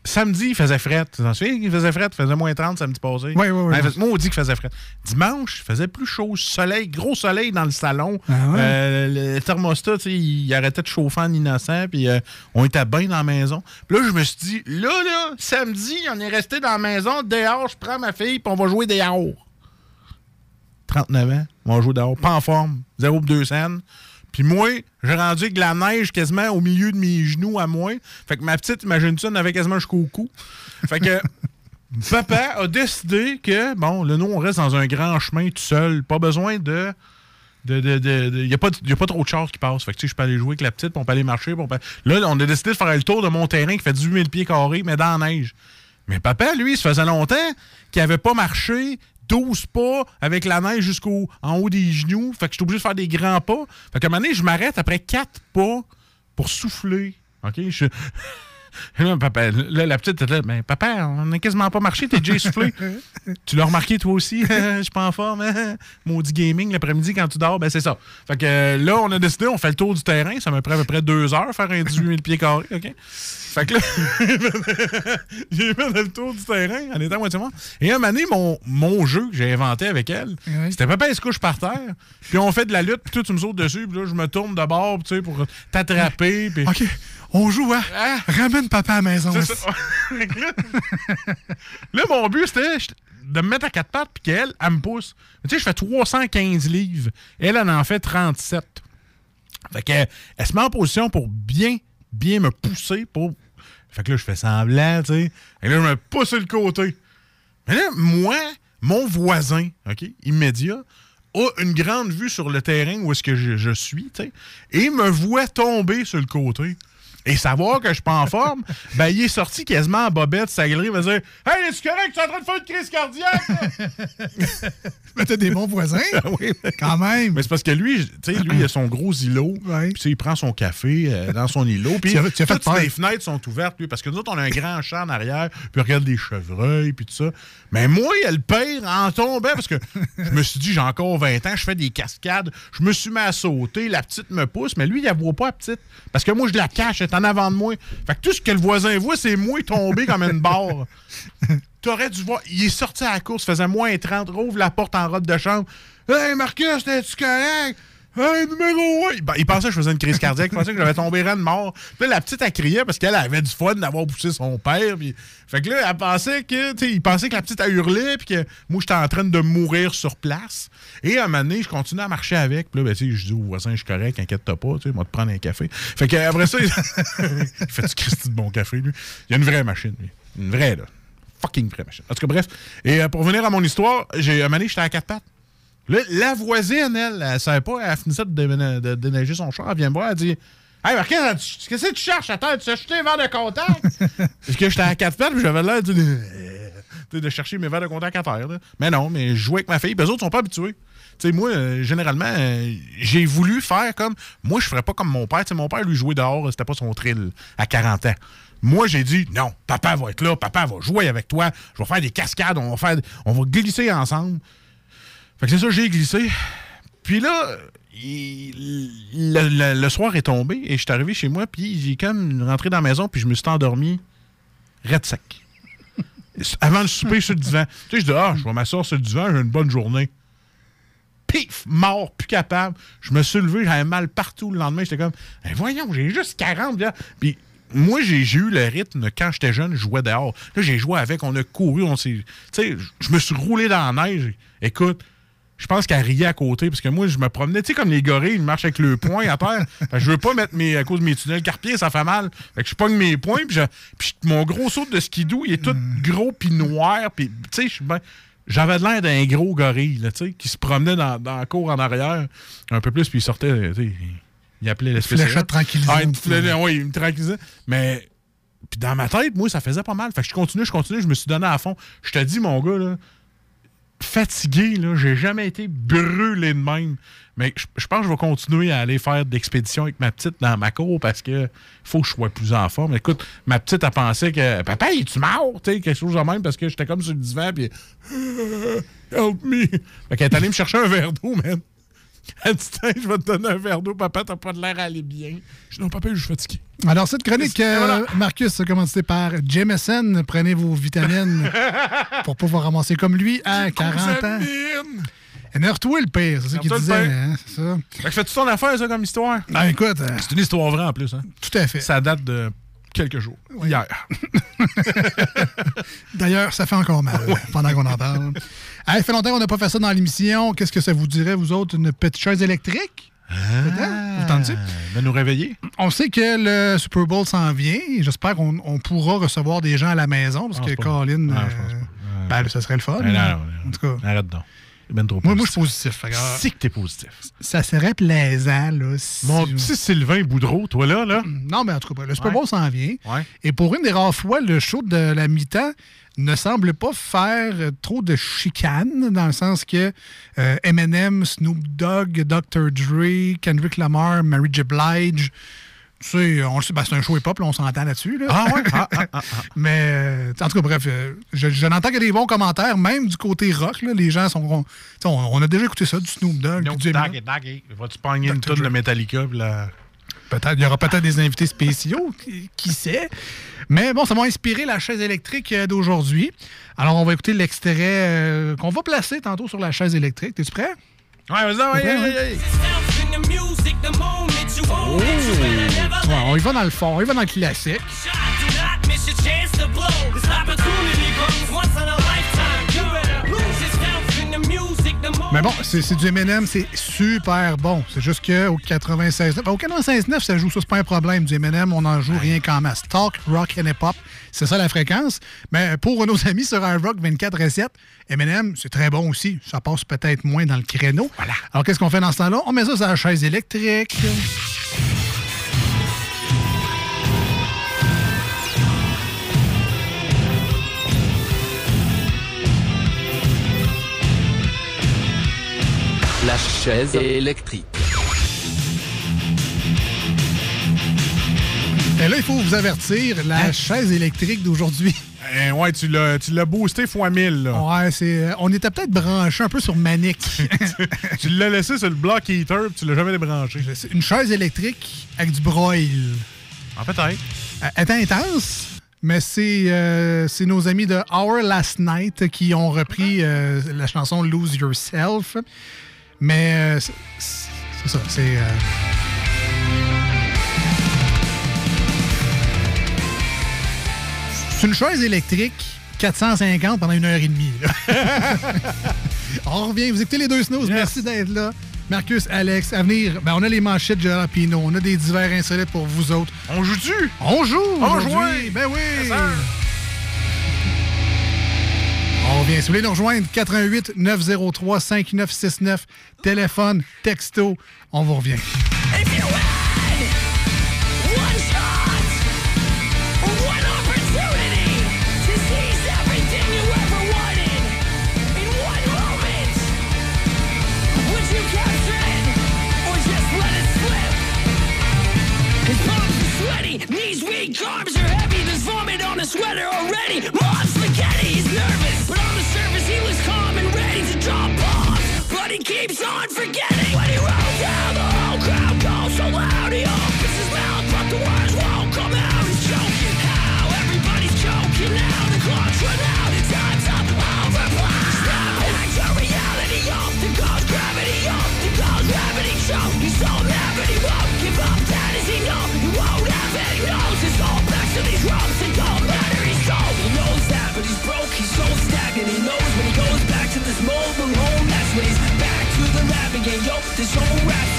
samedi, il faisait fret. Tu t'en souviens? Il faisait fret, il faisait moins 30 samedi passé. Oui, oui, oui. Ouais, Moi, on dit qu'il faisait fret. Dimanche, il faisait plus chaud. Soleil, gros soleil dans le salon. Ah ouais? Euh, le thermostat, il arrêtait de chauffer en innocent, puis euh, on était bien dans la maison. Puis là, je me suis dit, là, là, samedi, on est resté dans la maison, dehors, je prends ma fille, puis on va jouer des yaourts. 39 ans, on va jouer dehors, pas en forme, 0 pour 2 scènes. Puis moi, j'ai rendu avec de la neige quasiment au milieu de mes genoux à moi. Fait que ma petite, imagine-tu, elle avait quasiment jusqu'au cou. Fait que papa a décidé que, bon, là, nous, on reste dans un grand chemin tout seul. Pas besoin de. Il de, de, de, a, pas y a pas trop de chars qui passent. Fait que, tu sais, je peux aller jouer avec la petite, puis on peut aller marcher. puis on peut- Là, on a décidé de faire le tour de mon terrain qui fait 18 000 pieds carrés, mais dans la neige. Mais papa, lui, ça faisait longtemps qu'il avait pas marché 12 pas avec la neige jusqu'au en haut des genoux. Fait que j'étais obligé de faire des grands pas. Fait qu'à un moment donné, je m'arrête après 4 pas pour souffler. OK? Je... Là, papa, là, la petite était là, ben, papa, on n'a quasiment pas marché, t'es déjà essoufflé. tu l'as remarqué toi aussi, je suis pas en forme. hein? Maudit gaming l'après-midi quand tu dors, ben c'est ça. Fait que euh, là, on a décidé, on fait le tour du terrain, ça m'a pris à peu près deux heures faire un 18 000 pieds carrés, OK? Fait que là, j'ai fait le tour du terrain en étant moitié mort. Et un moment donné, mon, mon jeu que j'ai inventé avec elle, c'était papa, elle se couche par terre, puis on fait de la lutte, puis toi, tu me sautes dessus, puis là, je me tourne de bord, tu sais, pour t'attraper. puis- on joue, hein? Ah! Ramène papa à la maison. Ça. Que là, là, mon but, c'était de me mettre à quatre pattes puis qu'elle, elle me pousse. Tu sais, je fais 315 livres. Elle, elle en fait 37. Fait que, elle se met en position pour bien, bien me pousser. Pour... Fait que là, je fais semblant, tu sais. Et là, je me pousse sur le côté. Mais là, moi, mon voisin, OK, immédiat, a une grande vue sur le terrain où est-ce que je, je suis, tu sais, et me voit tomber sur le côté. Et savoir que je suis pas en forme, ben, il est sorti quasiment en bobette, sa galerie, il va dire Hey, est-ce correct, tu es en train de faire une crise cardiaque? Mais t'as des bons voisins. oui, Quand même. mais c'est parce que lui, tu sais, lui, il a son gros îlot. Puis, il prend son café euh, dans son îlot. Puis, toutes peur. les fenêtres sont ouvertes, lui, parce que nous autres, on a un grand champ en arrière, puis regarde des chevreuils, puis tout ça. Mais moi, il y a le pire en tombant, parce que je me suis dit, j'ai encore 20 ans, je fais des cascades, je me suis mis à sauter, la petite me pousse, mais lui, il la voit pas, la petite, parce que moi, je la cache, est en avant de moi. Fait que tout ce que le voisin voit, c'est moi tombé comme une barre. T'aurais dû voir. Il est sorti à la course, faisait moins 30, rouvre la porte en robe de chambre. Hey Marcus, t'es-tu correct? Hey, numéro 1! Il, pensait que je faisais une crise cardiaque, il pensait que j'avais tombé raide mort. Puis là, la petite, elle criait parce qu'elle avait du fun d'avoir poussé son père. Puis... Fait que là, elle pensait que, tu il pensait que la petite, elle hurlait, puis que moi, j'étais en train de mourir sur place. Et à un moment donné, je continue à marcher avec. Puis là, ben, tu je dis au voisin, je suis correct, inquiète-toi pas, tu sais, moi, te prendre un café. Fait que après ça, il fait du Christy de bon café, lui? Il y a une vraie machine, lui. Une vraie, là. Fucking vraie machine. En tout cas, bref. Et euh, pour revenir à mon histoire, j'ai un moment donné, j'étais à quatre pattes. Là, la voisine, elle, elle savait pas, elle finissait de, déneiger son char. Elle vient me voir, elle dit Hey, qu'est-ce que tu cherches? À terre? Tu as acheté un verre de contact? Parce que j'étais à quatre pattes, puis j'avais l'air de, chercher mes verres de contact à terre. là. Mais non, mais je jouais avec ma fille, puis les autres sont pas habitués. Tu sais, moi, euh, généralement, euh, j'ai voulu faire comme. Moi, je ferais pas comme mon père. Tu sais, mon père, lui, jouait dehors, c'était pas son thrill à 40 ans. Moi, j'ai dit, non, papa va être là, papa va jouer avec toi, je vais faire des cascades, on va, faire, on va glisser ensemble. Fait que c'est ça, j'ai glissé. Puis là, il- le, le- le soir est tombé et je suis arrivé chez moi, puis j'ai comme rentré dans la maison, puis je me suis endormi red sec. Avant le souper sur le divan. Tu sais, je dis, ah, je vais m'asseoir sur le divan, j'ai une bonne journée. Pif, mort, plus capable. Je me suis levé, j'avais mal partout le lendemain. J'étais comme, Ben voyons, j'ai juste 40. là. Puis moi, j'ai j'ai eu le rythme quand j'étais jeune, je jouais dehors. Là, j'ai joué avec, on a couru, on s'est. Tu sais, je me suis roulé dans la neige. Écoute, je pense qu'elle riait à côté parce que moi, je me promenais, tu sais, comme les gorilles, ils marchent avec le poing à terre. Fait je veux pas mettre mes, à cause de mes tunnels carpiers, ça fait mal. Fait que je pogne mes poings, puis, je- puis mon gros saut de skidoo, il est tout gros puis noir, puis tu sais, je suis ben- J'avais de l'air d'un gros gorille, là, tu sais, qui se promenait dans, dans la cour en arrière un peu plus, puis il sortait, tu sais, il appelait l'espèce Fléchette tranquillisante. Ah, oui, il me tranquillisait. Mais puis dans ma tête, moi, ça faisait pas mal. Fait que je continue, je continue, je me suis donné à fond. Je te dis, mon gars, là, fatigué, là, j'ai jamais été brûlé de même. Mais je, pense que je vais continuer à aller faire d'expéditions avec ma petite dans ma cour parce que faut que je sois plus en forme. Écoute, ma petite, elle pensait que Papa, es-tu mort? Quelque chose de même parce que j'étais comme sur le divan puis Help me! Fait qu'elle est allée me chercher un verre d'eau, man. Elle dit, Tiens, je vais te donner un verre d'eau, papa, t'as pas de l'air à aller bien. Je dis, non, papa, je suis fatigué. Alors, cette chronique, euh, voilà. Marcus, a commencé par Jameson. Prenez vos vitamines pour pouvoir ramasser comme lui à 40 ans. Énerve-toi le pire, c'est ça qu'il disait. hein, ça. Fait que fais-tu ton affaire, ça, comme histoire? Ben, écoute. euh, C'est une histoire vraie en plus, hein? Tout à fait. Ça date de quelques jours. Hier. D'ailleurs, ça fait encore mal pendant qu'on en parle. Hey, fait longtemps qu'on n'a pas fait ça dans l'émission. Qu'est-ce que ça vous dirait, vous autres, une petite chaise électrique? Peut-être? Vous? Va nous réveiller. On sait que le Super Bowl s'en vient. J'espère qu'on on pourra recevoir des gens à la maison parce Ah, que Colin, Ah, euh, ben, ça serait le fun. Ben, non, non, en tout cas, Arrête donc. C'est ben trop moi, moi, je positif. suis positif. fait que, ah, C'est que t'es positif. ça serait plaisant. Là, si- Mon petit Sylvain Boudreau, toi là, là. Non, mais en tout cas, le Super Ouais. S'en vient. Ouais. Et pour une des rares fois, le show de la mi-temps ne semble pas faire trop de chicane, dans le sens que euh, Eminem, Snoop Dogg, Dr. Dre, Kendrick Lamar, Mary J. Blige, tu sais, on le sait, ben, c'est un show hip-hop, là, on s'entend là-dessus. là. Ah ouais? Ah, ah, ah, Mais, euh, en tout cas, bref, euh, je, je n'entends que des bons commentaires, même du côté rock. là, les gens sont. On, on a déjà écouté ça, du Snoop Dogg. puis du. Dag, dag, Vas-tu pogner une tonne de. Metallica? la- Peut-être, il y aura peut-être des invités spéciaux, qui, qui sait. Mais bon, ça m'a inspiré la chaise électrique euh, d'aujourd'hui. Alors, on va écouter l'extrait euh, qu'on va placer tantôt sur la chaise électrique. T'es-tu prêt? Ouais, vas-y, ouais, Prêt, ouais, hein? ouais, ouais. Oh! Ouais, on y va dans le fond, on y va dans le classique. Mais bon, c'est du M&M, c'est super bon. C'est juste qu'au 96.9, au 96.9, ça joue ça, c'est pas un problème. Du M&M, on en joue rien qu'en masse. Talk, rock and hip-hop, c'est ça la fréquence. Mais pour nos amis sur un rock 24 et 7, M&M, c'est très bon aussi. Ça passe peut-être moins dans le créneau. Alors, qu'est-ce qu'on fait dans ce temps-là? On met ça sur la chaise électrique. La chaise électrique. Et là, il faut vous avertir, la chaise électrique d'aujourd'hui. Eh, ouais, tu l'as tu l'as boosté fois 1000, là. Ouais, c'est. euh, On était peut-être branché un peu sur Manic. tu l'as laissé sur le block heater, puis tu l'as jamais débranché. C'est une chaise électrique avec du broil. En fait, hein. Elle est intense, mais c'est euh, c'est nos amis de Our Last Night qui ont repris euh, la chanson Lose Yourself. Mais euh, c'est ça, c'est. euh, C'est une chaise électrique 450 pendant une heure et demie. là. on revient, vous écoutez les deux snooze. Merci d'être là. Marcus, Alex, à venir, ben, on a les manchettes de Jalapino, on a des divers insolites pour vous autres. On joue-tu? On joue! On joue! Ben oui! On revient. Si vous voulez nous rejoindre, 88 903 5969, téléphone, texto, on vous revient. Knees weak, arms are heavy. There's vomit on his sweater already. Keeps on forgetting. There's no rest.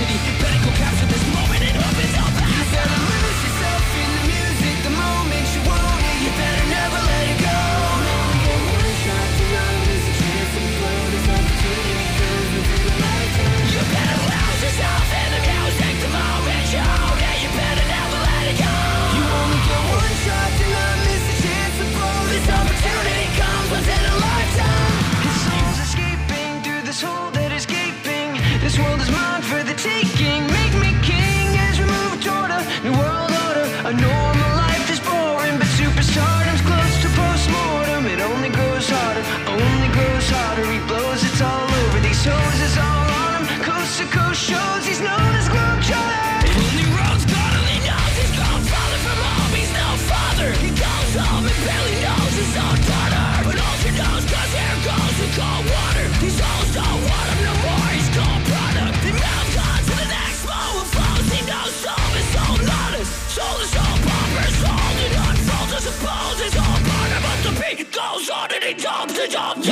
your job.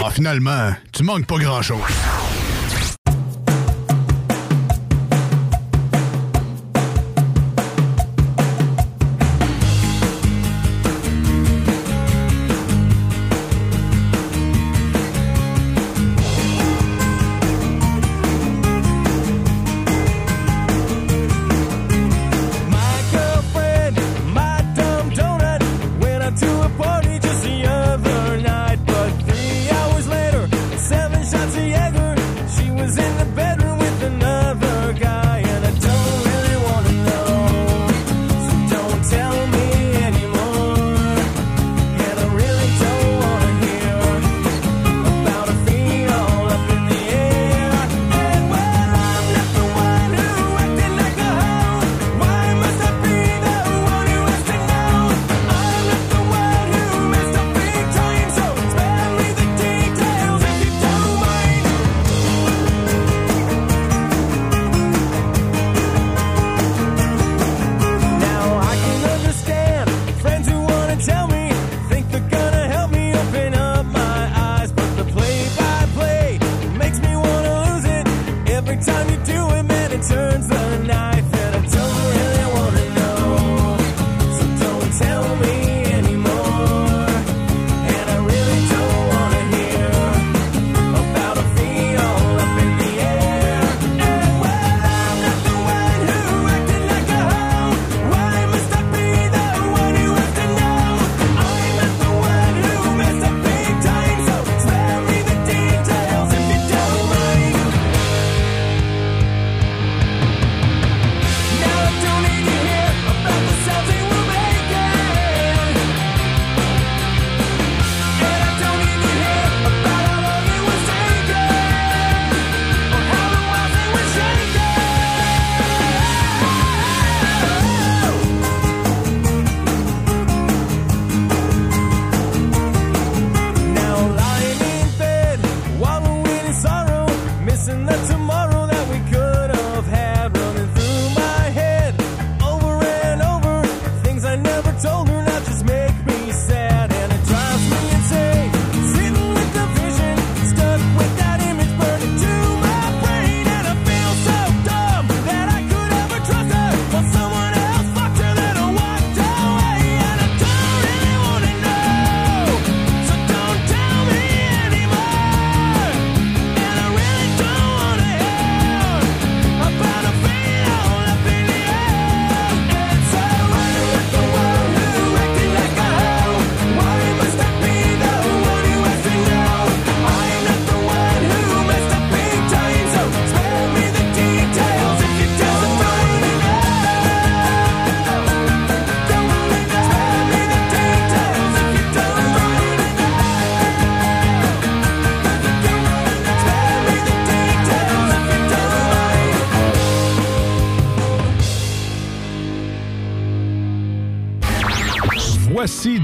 Ah, finalement, tu manques pas grand-chose.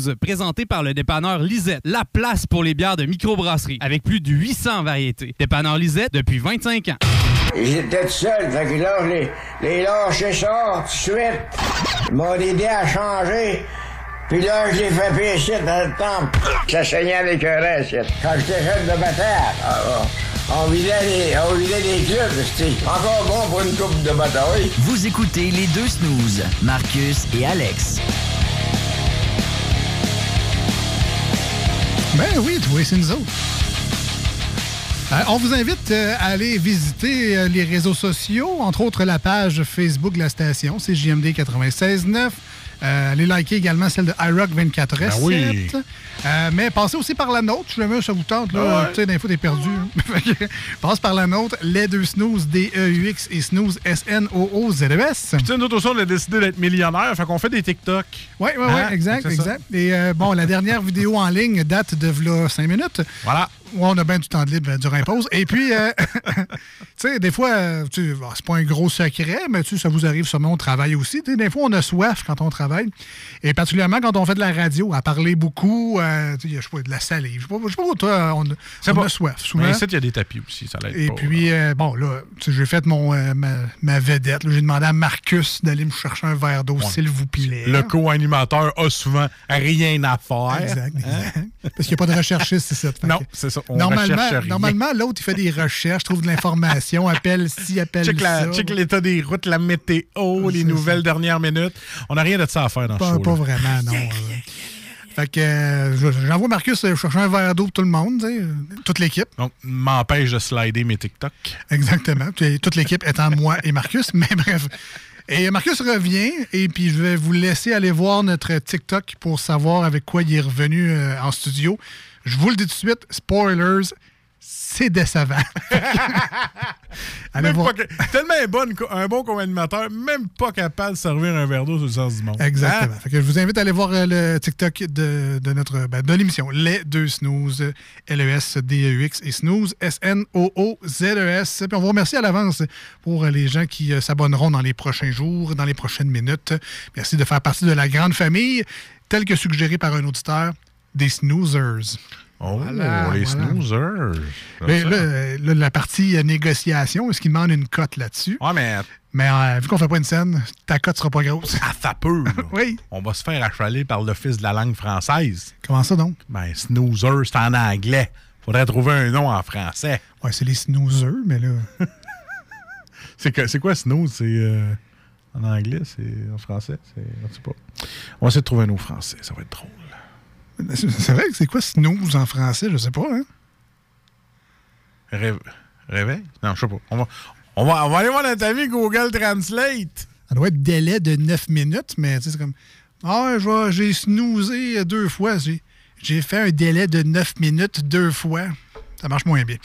12, présenté par le dépanneur Lisette, la place pour les bières de microbrasserie, avec plus de 800 variétés. Dépanneur Lisette depuis 25 ans. J'étais tout seul, fait que là, je les, les lâchais ça tout de suite. Ils m'ont aidé à changer. Puis là, je l'ai fait pécher dans le temple. Ça saignait avec un reste. Quand j'étais jeune de bataille, ah, on vidait les, on vidait les clubs. C'était encore bon pour une coupe de bataille. Vous écoutez les deux snooze, Marcus et Alex. Ben oui, c'est nous autres. Euh, on vous invite euh, à aller visiter euh, les réseaux sociaux, entre autres la page Facebook de la station, c'est JMD 96.9. Euh, allez liker également celle de iRock 24 Ben oui. Euh, mais passez aussi par la nôtre, je le ça vous tente. Là. Tu sais, d'infos, t'es perdu. hein. Passe par la nôtre, les deux snooze, D-E-U-X et snooze, S-N-O-O-Z-E-S. Puis, tu sais, nous aussi, on a décidé d'être millionnaires, fait qu'on fait des TikTok. Oui, oui, oui, Hein? exact, exact. Et euh, bon, la dernière vidéo en ligne date de v'là 5 minutes. Voilà. Ouais, on a bien du temps de libre euh, durant la pause. Et puis, euh, tu sais, des fois, euh, tu bon, c'est pas un gros secret, mais tu sais, ça vous arrive sûrement au travail aussi. Des fois, on a soif quand on travaille. Et particulièrement quand on fait de la radio, à parler beaucoup, euh, tu sais, je sais pas, de la salive. Je sais pas, je sais pas pour toi, on, on pas- a soif souvent. Mais ici, il y a des tapis aussi, ça l'aide Et pas. puis, euh, bon, là, j'ai fait mon, ma, ma vedette. J'ai demandé à Marcus d'aller me chercher un verre d'eau, s'il vous plaît. Le co-animateur a souvent rien à faire. Exact, exact. Hein? Parce qu'il n'y a pas de recherchiste ici. Non, c'est ça. On normalement, recherche rien. normalement, l'autre, il fait des recherches, trouve de l'information, appelle ci, appelle Check, la- ça. check l'état des routes, la météo, les nouvelles dernières minutes. On n'a rien de ça à faire dans Pas, ce show. pas vraiment, non. Fait que euh, je- j'envoie Marcus euh, chercher un verre d'eau pour tout le monde, euh, toute l'équipe. Donc, m'empêche de slider mes TikTok. Exactement. Toute l'équipe étant moi et Marcus, mais bref. Et Marcus revient, et puis je vais vous laisser aller voir notre TikTok pour savoir avec quoi il est revenu euh, en studio. Je vous le dis tout de suite, spoilers, c'est décevant. Allez Même voir. pas que- tellement un bon, un bon co-animateur, même pas capable de servir un verre d'eau sur le sens du monde. Exactement. Hein? Fait que je vous invite à aller voir euh, le TikTok de, de notre ben, de l'émission. Les deux snooze, L-E-S-D-E-U-X et snooze, S-N-O-O-Z-E-S. E Puis on vous remercie à l'avance pour les gens qui euh, s'abonneront dans les prochains jours, dans les prochaines minutes. Merci de faire partie de la grande famille, telle que suggérée par un auditeur, des snoozers. Oh, Voilà, les voilà. snoozers. Mais là, euh, là, la partie euh, négociation, est-ce qu'il demande une cote là-dessus? Ouais, mais Mais euh, vu qu'on fait pas une scène, ta cote sera pas grosse. à ça peut. oui. On va se faire achaler par l'Office de la langue française. Comment ça donc? Ben, snoozer, c'est en anglais. Faudrait trouver un nom en français. Ouais, c'est les snoozers, mais là. C'est que- c'est quoi snooze? C'est euh, en anglais, c'est en français? C'est, pas. On va essayer de trouver un nom français, ça va être drôle. C'est vrai que c'est quoi snooze en français? Je sais pas, hein? Ré- réveil? Non, je sais pas. On va, on, va, on va aller voir notre ami Google Translate. Ça doit être délai de 9 minutes, mais tu sais, c'est comme. Ah, j'ai snoozé deux fois. J'ai j'ai fait un délai de 9 minutes deux fois. Ça marche moins bien.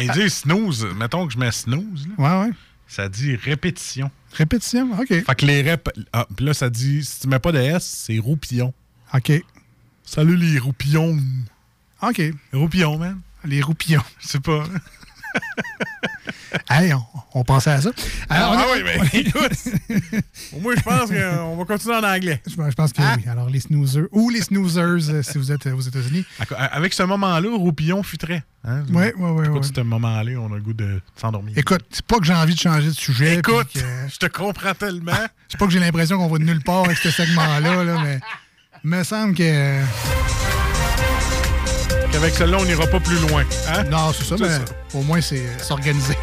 Il dit snooze. Mettons que je mets snooze. là. Ouais, ouais. Ça dit répétition. Répétition, OK. Fait que les rép... Ah, puis là, ça dit, si tu mets pas de S, c'est roupillon. OK. Salut les roupillons. OK. Roupillons, man. Les roupillons. Je sais pas. Hey, on, on pensait à ça. Alors, ah on a- oui, mais écoute. Au moins, je pense qu'on va continuer en anglais. Je, je pense que Hein? oui. Alors, les snoozers ou les snoozers, euh, si vous êtes euh, aux États-Unis. Avec ce moment-là, roupillon futrait. Hein? Ouais, ouais, ouais, Écoute, ouais. ce moment-là, on a le goût de s'endormir. Écoute, c'est pas que j'ai envie de changer de sujet. Écoute, que- je te comprends tellement. C'est pas que j'ai l'impression qu'on va de nulle part avec ce segment-là, là, mais me semble que. Qu'avec celle-là, on n'ira pas plus loin. Hein? Non, c'est ça, mais ça. au moins, c'est euh, s'organiser.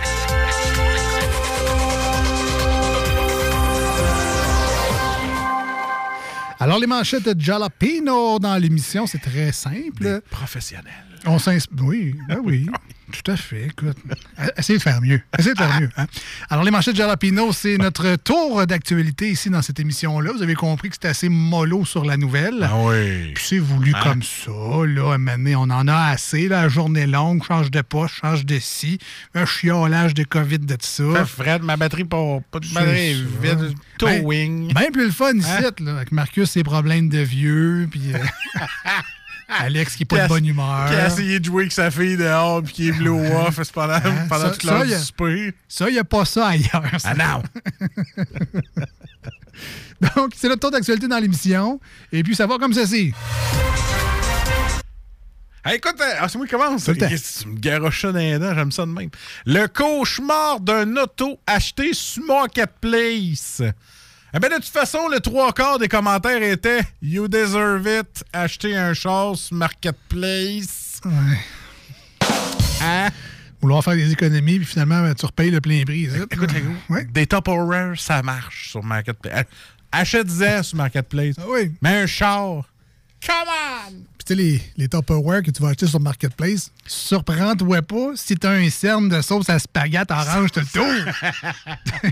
Alors, les manchettes de Jalapeno dans l'émission, c'est très simple. Professionnel. On s'inspire. Oui, ben oui. Tout à fait. Écoute, essayez de faire mieux. Essayez de faire mieux. hein. Alors, les manchettes de Jalapeno, c'est notre tour d'actualité ici dans cette émission-là. Vous avez compris que c'était assez mollo sur la nouvelle. Ah oui. Puis c'est voulu Hein? comme ça. Là, on en a assez. La journée longue, change de poche, change de scie. Un chiolage de COVID de ça. Fait Fred, ma batterie pas, pas de batterie ça. vide. Towing. Ben plus le fun ici, Hein? là, avec Marcus, ses problèmes de vieux, puis euh, Alex qui n'est pas de bonne humeur. Qui a essayé de jouer avec sa fille dehors puis qui est blow off pendant, Hein? pendant Ça- toute l'heure ça, du souper. Ça, il n'y a pas ça ailleurs. ça. Ah non! Donc, c'est notre tour d'actualité dans l'émission. Et puis, ça va comme ceci. Hey, écoute, euh, ah, c'est moi qui commence. Le. Qu'est-ce que Tu me garoches ça dans les dents, j'aime ça de même. Le cauchemar d'un auto acheté sur Marketplace. Eh bien, de toute façon, le trois quarts des commentaires étaient You deserve it, acheter un char sur Marketplace. Ouais. Hein? Vouloir faire des économies, puis finalement, ben, tu repayes le plein prix. Écoute, les gars, Ouais. des top horaires, ça marche sur Marketplace. Achète-en sur Marketplace. Ah oui. Mais un char. Come on! Puis, tu sais, les, les Tupperware que tu vas acheter sur Marketplace, surprends-toi pas si tu as un cerne de sauce à spaghette orange tout le tour.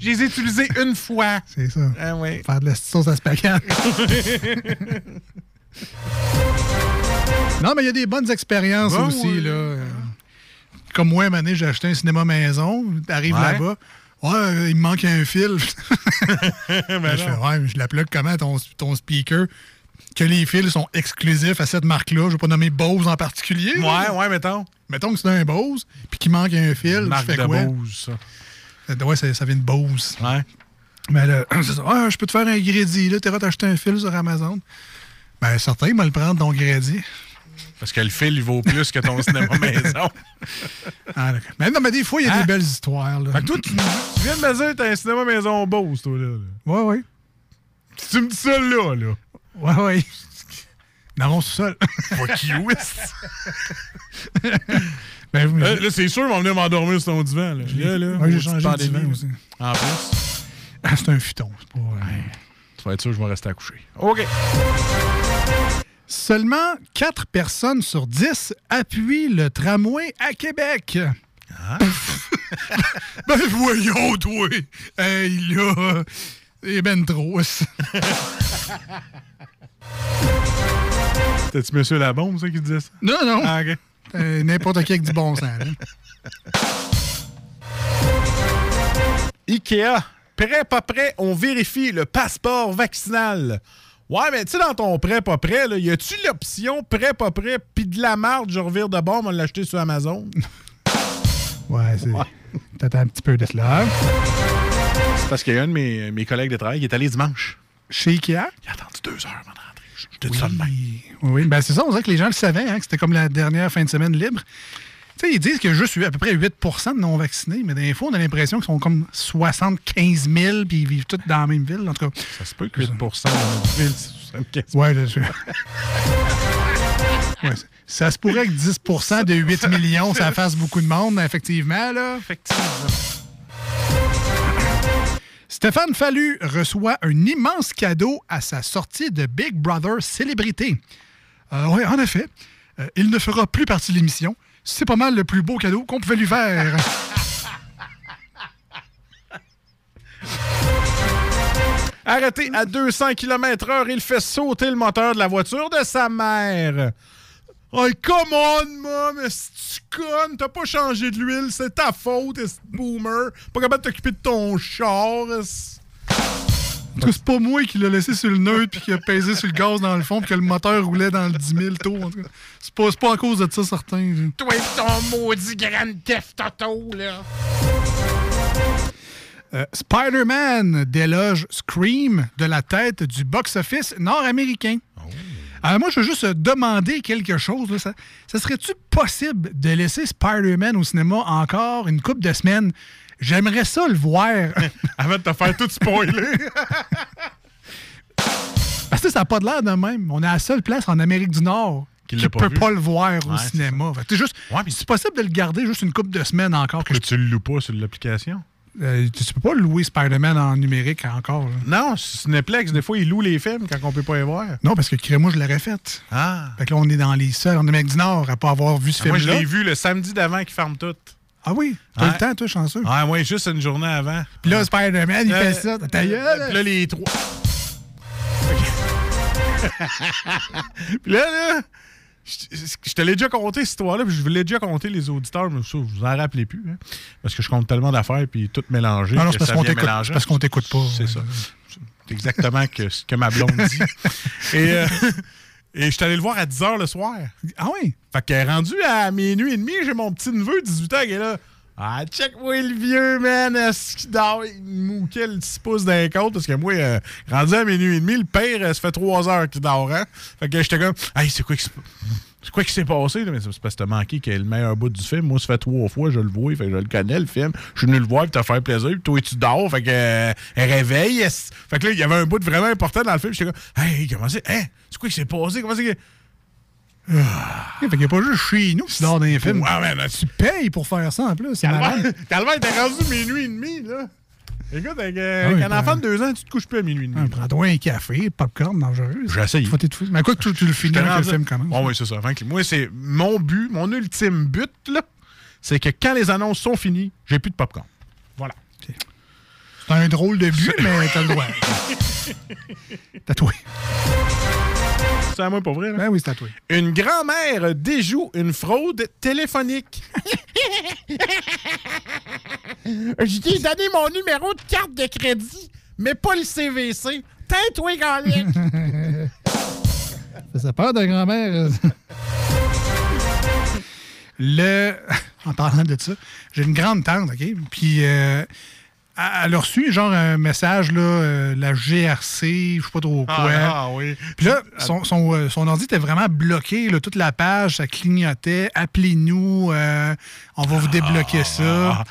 Je les ai utilisés une fois. C'est ça. Ah oui. Faire de la sauce à spaghetti. non, mais il y a des bonnes expériences aussi. oui. Là. Comme moi, année, j'ai acheté un cinéma maison. T'arrives Ouais. là-bas. Ouais, euh, il me manque un fil. Ben je fais, ouais, mais je la plug comment ton, ton speaker? Que les fils sont exclusifs à cette marque-là. Je vais pas nommer Bose en particulier. Ouais, ouais, mettons. Mettons que c'est un Bose, puis qu'il manque un fil. Marque je fais de quoi? Bose, ça. Euh, Ouais, ça, ça vient de Bose. Ouais. Mais là, ça. Ah, je peux te faire un crédit. Là, t'as acheté un fil sur Amazon. Ben, certain, il va le prendre, ton crédit. Parce que le fil, il vaut plus que ton cinéma maison. Ah, d'accord. Mais non, mais des fois, il y a Hein? des belles histoires. Là. Fait que toi, tu, tu viens de me dire que t'as un cinéma maison Bose, toi, là. Ouais, ouais. Tu me dis ça là, là. Ouais, ouais. Non, ça. Fuck you, ben, vous- Là, là, c'est sûr, ils vont venir m'endormir sur ton divan. Là, là, là j'ai changé de divan aussi. En plus, Ah, c'est un futon. C'est pas. euh, tu vas être sûr que je vais rester à coucher. OK. Seulement 4 personnes sur 10 appuient le tramway à Québec. ben voyons, toi! Hey, là! C'est ben trop. T'as-tu Monsieur Labombe, ça, qui disait ça? non, non. Ah, OK. Euh, N'importe qui avec du bon sens. là. Ikea, prêt, pas prêt, on vérifie le passeport vaccinal. Ouais, mais tu sais, dans ton prêt, pas prêt, là, y a-tu l'option prêt, pas prêt, puis de la marde, je revire de bord, on va l'acheter sur Amazon? Ouais, c'est. T'attends un petit peu de cela. C'est parce qu'il y a un de mes, mes collègues de travail qui est allé dimanche. Chez Ikea? Il a attendu deux heures d'entrer. Je je te dis ça de même. Oui. Ben, c'est ça, on dirait que les gens le savaient, hein, que c'était comme la dernière fin de semaine libre. Tu sais, ils disent qu'il y a juste à peu près 8 de non-vaccinés, mais des fois, on a l'impression qu'ils sont comme 75 000 puis ils vivent tous dans la même ville. En tout cas, Ça se peut que 8 dans notre ville, c'est 75 ouais, je- Ouais, ça- ça se pourrait que 10% de 8 millions, ça fasse beaucoup de monde, effectivement. Là. Effectivement. Stéphane Fallu reçoit un immense cadeau à sa sortie de Big Brother Célébrité. oui, en effet, euh, il ne fera plus partie de l'émission. C'est pas mal le plus beau cadeau qu'on pouvait lui faire. Arrêté à 200 km/h, il fait sauter le moteur de la voiture de sa mère. Oh, come on, mom! Est-ce que tu connes? T'as pas changé de l'huile, c'est ta faute, est boomer. Pas capable de t'occuper de ton char. cas, c'est pas moi qui l'ai laissé sur le neutre puis qui a pesé sur le gaz dans le fond puis que le moteur roulait dans le 10 000 tours. Pas, c'est pas à cause de ça, certain. Toi et ton maudit Grand Theft Auto, là. Euh, Spider-Man déloge Scream de la tête du box-office nord-américain. Alors moi, je veux juste euh, demander quelque chose. là. Ça, ça serait-tu possible de laisser Spider-Man au cinéma encore une couple de semaines? J'aimerais ça le voir. Avant de te faire tout spoiler. Parce que ça n'a pas de l'air de même. On est à la seule place en Amérique du Nord Qui ne pas peut vu. pas le voir au Ouais, cinéma. C'est juste, c'est possible de le garder juste une couple de semaines encore. Que Que tu le loues pas sur l'application? Euh, tu, peux pas louer Spider-Man en numérique encore. là. Non, Cineplex, des fois, ils louent les films quand on peut pas les voir. Non, parce que moi je l'aurais fait. Ah. Fait que là, on est dans les seuls en Amérique du Nord à pas avoir vu ce Ah, moi, film-là. je l'ai vu le samedi d'avant qui ferme tout. Ah oui? T'as le temps, toi, chanceux? Ah, ouais, juste une journée avant. Puis là, Spider-Man, il Euh, fait ça. Ta gueule! euh, Puis là, les trois. puis là, là, je, te l'ai déjà conté cette histoire-là, puis je vous l'ai déjà conté les auditeurs, mais ça, vous en rappelez plus. hein, parce que je compte tellement d'affaires, puis tout mélangé. Ah non, c'est parce qu'on t'écoute- pas. C'est ça. C'est exactement que, ce que ma blonde dit. Et, euh, et je suis allé le voir à 10 h le soir. Ah oui? Fait que rendu à minuit et demi, j'ai mon petit neveu, 18 ans, qui est là. Ah, check-moi le vieux, man. Est-ce qu'il dort? Il mouquait le 6 pouces d'un côte. Parce que moi, euh, rendu à minuit et demi, le père, euh, ça fait 3 heures qu'il dort. Hein? Fait que j'étais comme, hey, c'est quoi qui c'est quoi qui s'est passé? Mais c'est parce que t'as manqué est le meilleur bout du film. Moi, ça fait trois fois, je le vois, fait que je le connais, le film. Je suis venu le voir, puis t'as fait plaisir, puis toi, tu dors, fait que euh, réveille. Fait que là, il y avait un bout vraiment important dans le film. J'étais comme, hey, comment c'est? Hein? C'est quoi qui s'est passé? Comment c'est que. Fait qu'il n'y a pas juste chez nous qui dort dans les films. Ouais, mais là, Tu payes pour faire ça en plus. Calvaire, t'es rendu minuit et demi, là. Écoute, avec, euh, Ah oui, avec un ben- enfant de deux ans, tu te couches plus à minuit et demi. Ah, Prends-toi un café, popcorn dangereux. T'étouffer. Mais quoi que tu, tu le finis que le film commence. Ouais, oui, c'est ça. Moi, c'est mon but, mon ultime but, là, c'est que quand les annonces sont finies, j'ai plus de popcorn. Voilà. C'est un drôle de but, mais t'as le droit. Tatoué. C'est à moi pour vrai, là? Ben oui, c'est tatoué. Une grand-mère déjoue une fraude téléphonique. Je t'ai donné mon numéro de carte de crédit, mais pas le CVC. Tais-toi, Galic! Ça, ça peur de grand-mère. Le... En parlant de ça, j'ai une grande tante, OK? Puis euh, elle a reçu genre un message, là, euh, la GRC, je sais pas trop quoi. Ah, ah, oui. Puis là, son, son, euh, son ordi était vraiment bloqué, là, toute la page, ça clignotait. Appelez-nous, euh, on va vous débloquer Ah. ça.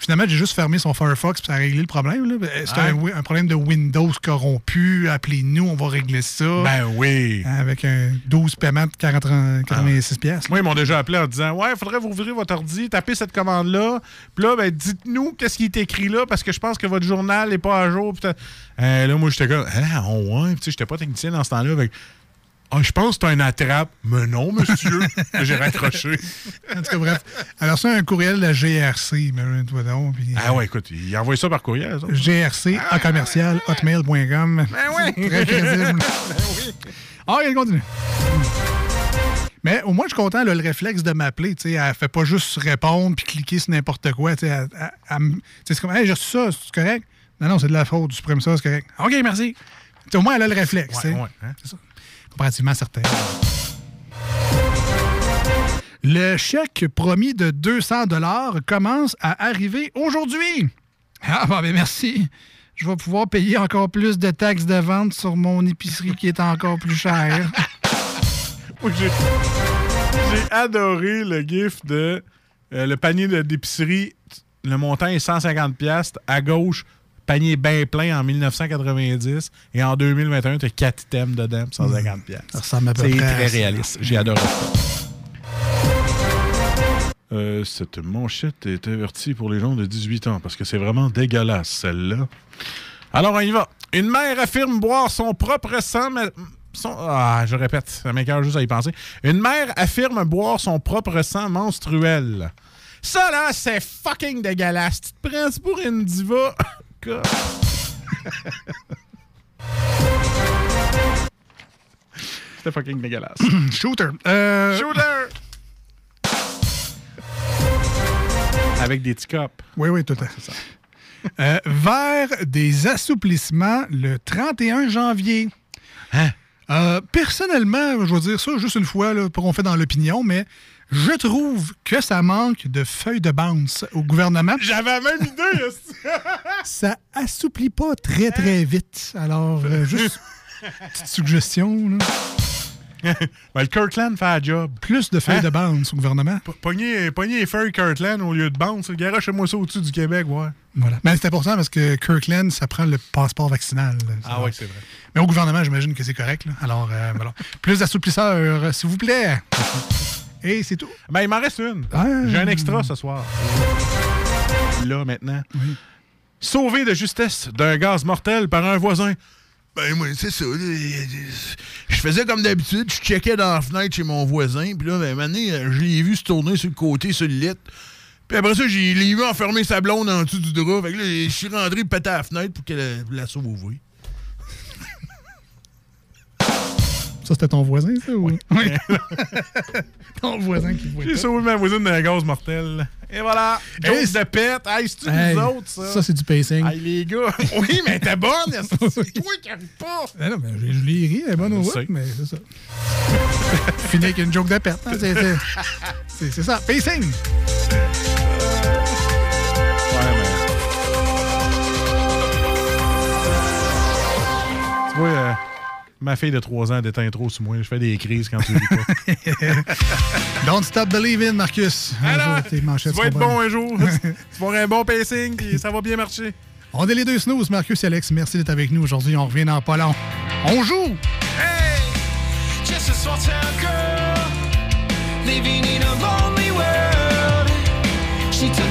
Finalement, j'ai juste fermé son Firefox puis ça a réglé le problème. C'était Ouais. un, problème de Windows corrompu. Appelez-nous, on va régler ça. Ben oui. Avec un 12 paiements de 40 86 pièces. Moi, ils m'ont déjà appelé en disant Ouais, il faudrait vous ouvrir votre ordi, taper cette commande-là. Puis là, ben, dites-nous qu'est-ce qui est écrit là, parce que je pense que votre journal n'est pas à jour. Euh, là, moi, j'étais comme Ah, oh, ouais. Puis, tu sais, j'étais pas technicien dans ce temps-là. Ah, je pense que c'est un attrape. Mais non, monsieur. J'ai raccroché. En tout cas, bref. Alors, c'est un courriel de la GRC, toi donc. Ah ouais, écoute, il envoie ça par courriel. ça. GRC en commercial, hotmail.com. Ben ouais. Très crédible. Ah, il continue. Mais au moins, je suis content, là, le réflexe de m'appeler. tu sais, Elle fait pas juste répondre puis cliquer sur n'importe quoi. tu sais, elle- elle- C'est comme, hey, j'ai reçu ça, c'est correct? Non, non, c'est de la faute, tu supprimes ça, c'est correct. OK, merci. Au moins, elle a le réflexe. Ouais, ouais, hein. C'est ça. Comparativement à certains. Le chèque promis de 200 dollars commence à arriver aujourd'hui. Ah, bah, ben merci. Je vais pouvoir payer encore plus de taxes de vente sur mon épicerie qui est encore plus chère. J'ai adoré le gif de euh, le panier d'épicerie. Le montant est 150 pièces À gauche, panier bien plein en 1990. Et en 2021, tu as 4 items dedans, pour 150 pièces Ça ressemble à peu C'est très ça. réaliste. J'ai adoré ça. Euh, cette manchette est avertie pour les gens de 18 ans parce que c'est vraiment dégueulasse, celle-là. Alors, on y va. Une mère affirme boire son propre sang. mais- son- Ah, je répète, ça m'écœure juste à y penser. Une mère affirme boire son propre sang menstruel. Ça, là, c'est fucking dégueulasse. Tu te prends ça pour une diva. God. C'était fucking dégueulasse. Shooter. Euh, Shooter! Avec des petits. Oui, oui, tout à fait. Euh, vers des assouplissements le 31 janvier. Hein? Euh, personnellement, je vais dire ça juste une fois, là, pour qu'on fait dans l'opinion, mais je trouve que ça manque de feuilles de bounce au gouvernement. J'avais la même idée. ça assouplit pas très, très vite. Alors, euh, juste petite suggestion. là. Ben, le Kirkland fait la job. Plus de feuilles Hein? de bounce au gouvernement. Pogner, les feuilles Kirkland au lieu de bounce. Garoche-moi ça au-dessus du Québec, ouais. Voilà. Mais c'est important parce que Kirkland, ça prend le passeport vaccinal. Ah ouais, c'est vrai. Mais au gouvernement, j'imagine que c'est correct. là. Alors, euh, voilà. Plus d'assouplisseurs, s'il vous plaît. Et c'est tout. Ben, il m'en reste une. Ah. J'ai un extra ce soir. Là, maintenant. Sauvé de justesse d'un gaz mortel par un voisin. Ben, moi, c'est ça. Je faisais comme d'habitude, je checkais dans la fenêtre chez mon voisin, puis là, ben, un moment donné, euh, je l'ai vu se tourner sur le côté, sur le lit. Puis après ça, j'ai l'ai vu enfermer sa blonde en dessous du drap. Fait que là, je suis rentré péter à la fenêtre pour qu'elle la sauve. Ça, c'était ton voisin, ça? Oui. ton voisin qui voit J'ai sauvé ma voisine d'un gaz mortel. Et voilà. Hey, Joke de pète. Hey, c'est-tu Hey, nous autres, ça? Ça, c'est du pacing. Hey, les gars. oui, mais t'es bonne. C'est toi qui pas? Ah non, mais je, je l'ai ri, elle est bonne au mais c'est ça. Fini avec une joke de perte. hein, c'est- ça, pacing. Tu vois, euh, ma fille de 3 ans déteint trop sur moi. Je fais des crises quand tu lis pas. Don't stop believing, Marcus. Un Alors, jour, tes manchettes tu vas être bon un jour. tu vas avoir un bon pacing, puis ça va bien marcher. On est les deux snooze, Marcus et Alex. Merci d'être avec nous aujourd'hui. On revient dans pas long. On joue! Just a small town girl living in a lonely world. She took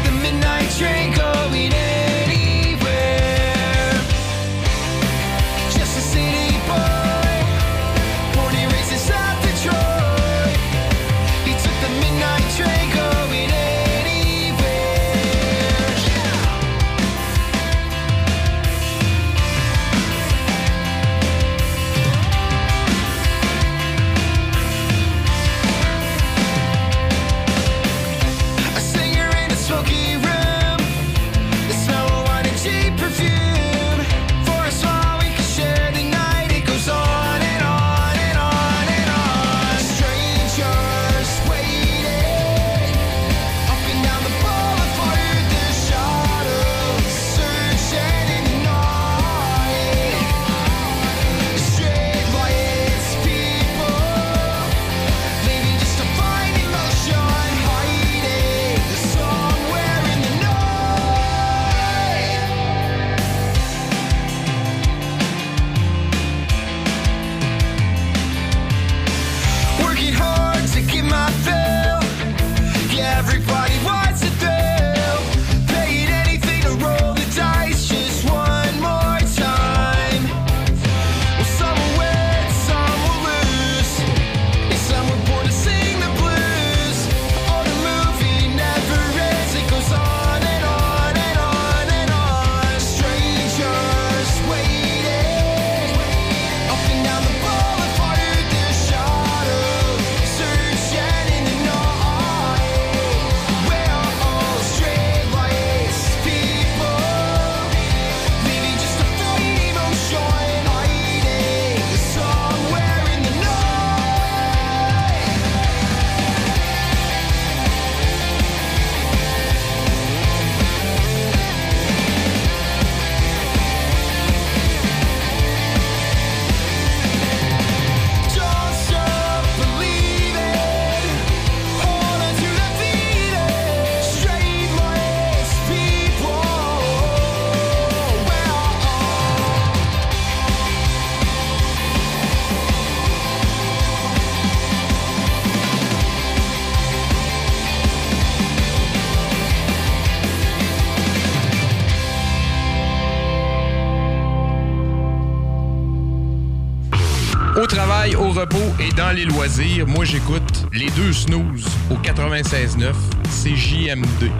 les loisirs, moi j'écoute les deux snooze au 96.9, c'est JMD.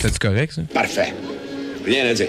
C'est correct ça? Parfait. Rien à dire.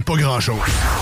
pas grand-chose.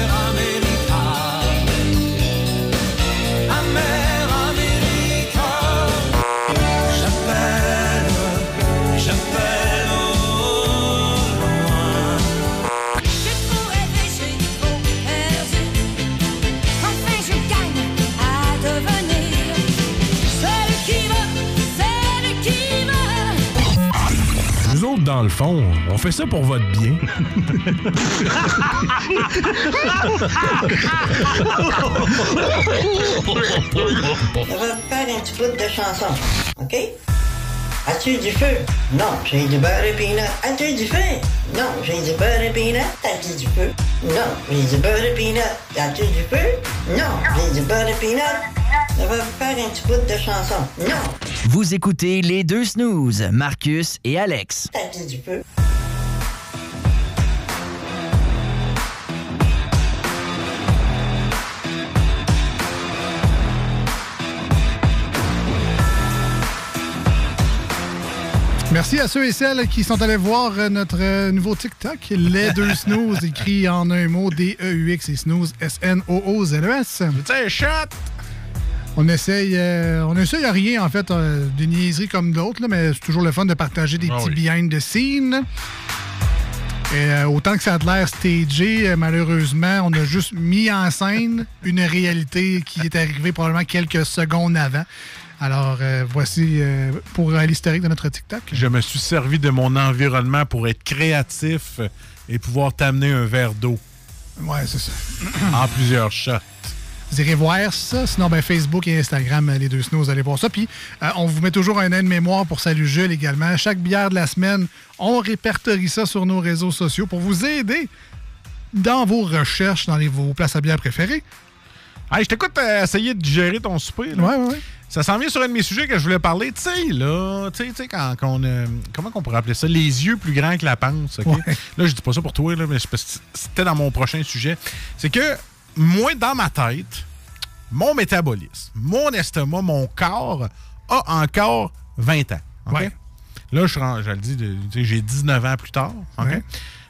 Dans le fond, on fait ça pour votre bien. On va faire un petit bout de chanson, OK? As-tu du feu? Non, j'ai du beurre et peanut. As-tu du feu? Non, j'ai du beurre et peanut. As-tu du feu? Non, j'ai du beurre et peanut. As-tu du feu? Non, j'ai du beurre et peanut. On va faire un petit bout de chanson. Non, Vous écoutez les deux snooze, Marcus et Alex. du? Merci à ceux et celles qui sont allés voir euh, notre euh, nouveau TikTok, Les Deux Snooze, écrit en un mot, D-E-U-X et Snooze, S-N-O-O-Z-E-S. C'est shot! On essaye, euh, on essaye à rien, en fait, euh, des niaiseries comme d'autres, là, mais c'est toujours le fun de partager des Ah petits oui. behind the scenes. Et, euh, autant que ça a de l'air stagé, euh, malheureusement, on a juste mis en scène une réalité qui est arrivée probablement quelques secondes avant. Alors, euh, voici euh, pour l'historique de notre TikTok. Je me suis servi de mon environnement pour être créatif et pouvoir t'amener un verre d'eau. Ouais, c'est ça. en plusieurs shots. Vous irez voir ça. Sinon, ben, Facebook et Instagram, euh, les deux snows, vous allez voir ça. Puis, euh, on vous met toujours un aide-mémoire pour Salut Jules également. Chaque bière de la semaine, on répertorie ça sur nos réseaux sociaux pour vous aider dans vos recherches dans les, vos places à bière préférées. Hey, je t'écoute euh, essayer de gérer ton souper. Là. Ouais, ouais, ouais. Ça s'en vient sur un de mes sujets que je voulais parler. Tu sais, là, tu sais, tu sais, quand, quand on. euh, comment qu'on pourrait appeler ça? Les yeux plus grands que la panse. OK? Là, je dis pas ça pour toi, là, mais c'était dans mon prochain sujet. C'est que, moi, dans ma tête, mon métabolisme, mon estomac, mon corps a encore 20 ans. Ouais. Là, je, je le dis, j'ai 19 ans plus tard. Ouais.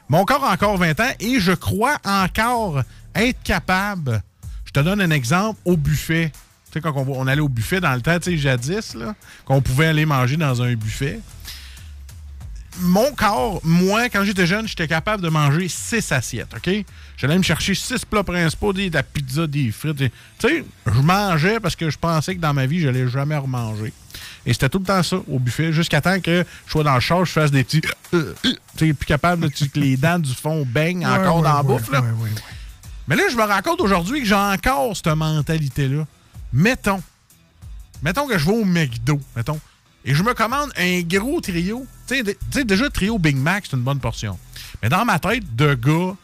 Mon corps a encore 20 ans et je crois encore être capable. Je te donne un exemple au buffet. Tu sais, quand on, on allait au buffet dans le temps, tu sais, jadis, qu'on pouvait aller manger dans un buffet. Mon corps, moi, quand j'étais jeune, j'étais capable de manger six assiettes, OK? J'allais me chercher six plats principaux, des, de la pizza, des frites. Tu sais, je mangeais parce que je pensais que dans ma vie, je n'allais jamais remanger. Et c'était tout le temps ça, au buffet, jusqu'à temps que je sois dans le char, je fasse des petits... tu sais, plus capable, tu- que les dents du fond baignent encore Ouais, dans la bouffe, là. ouais. Mais là, je me rends compte aujourd'hui que j'ai encore cette mentalité-là. Mettons, mettons que je vais au McDo, mettons, et je me commande un gros trio. Tu sais, de- déjà, trio Big Mac, c'est une bonne portion. Mais dans ma tête, de gars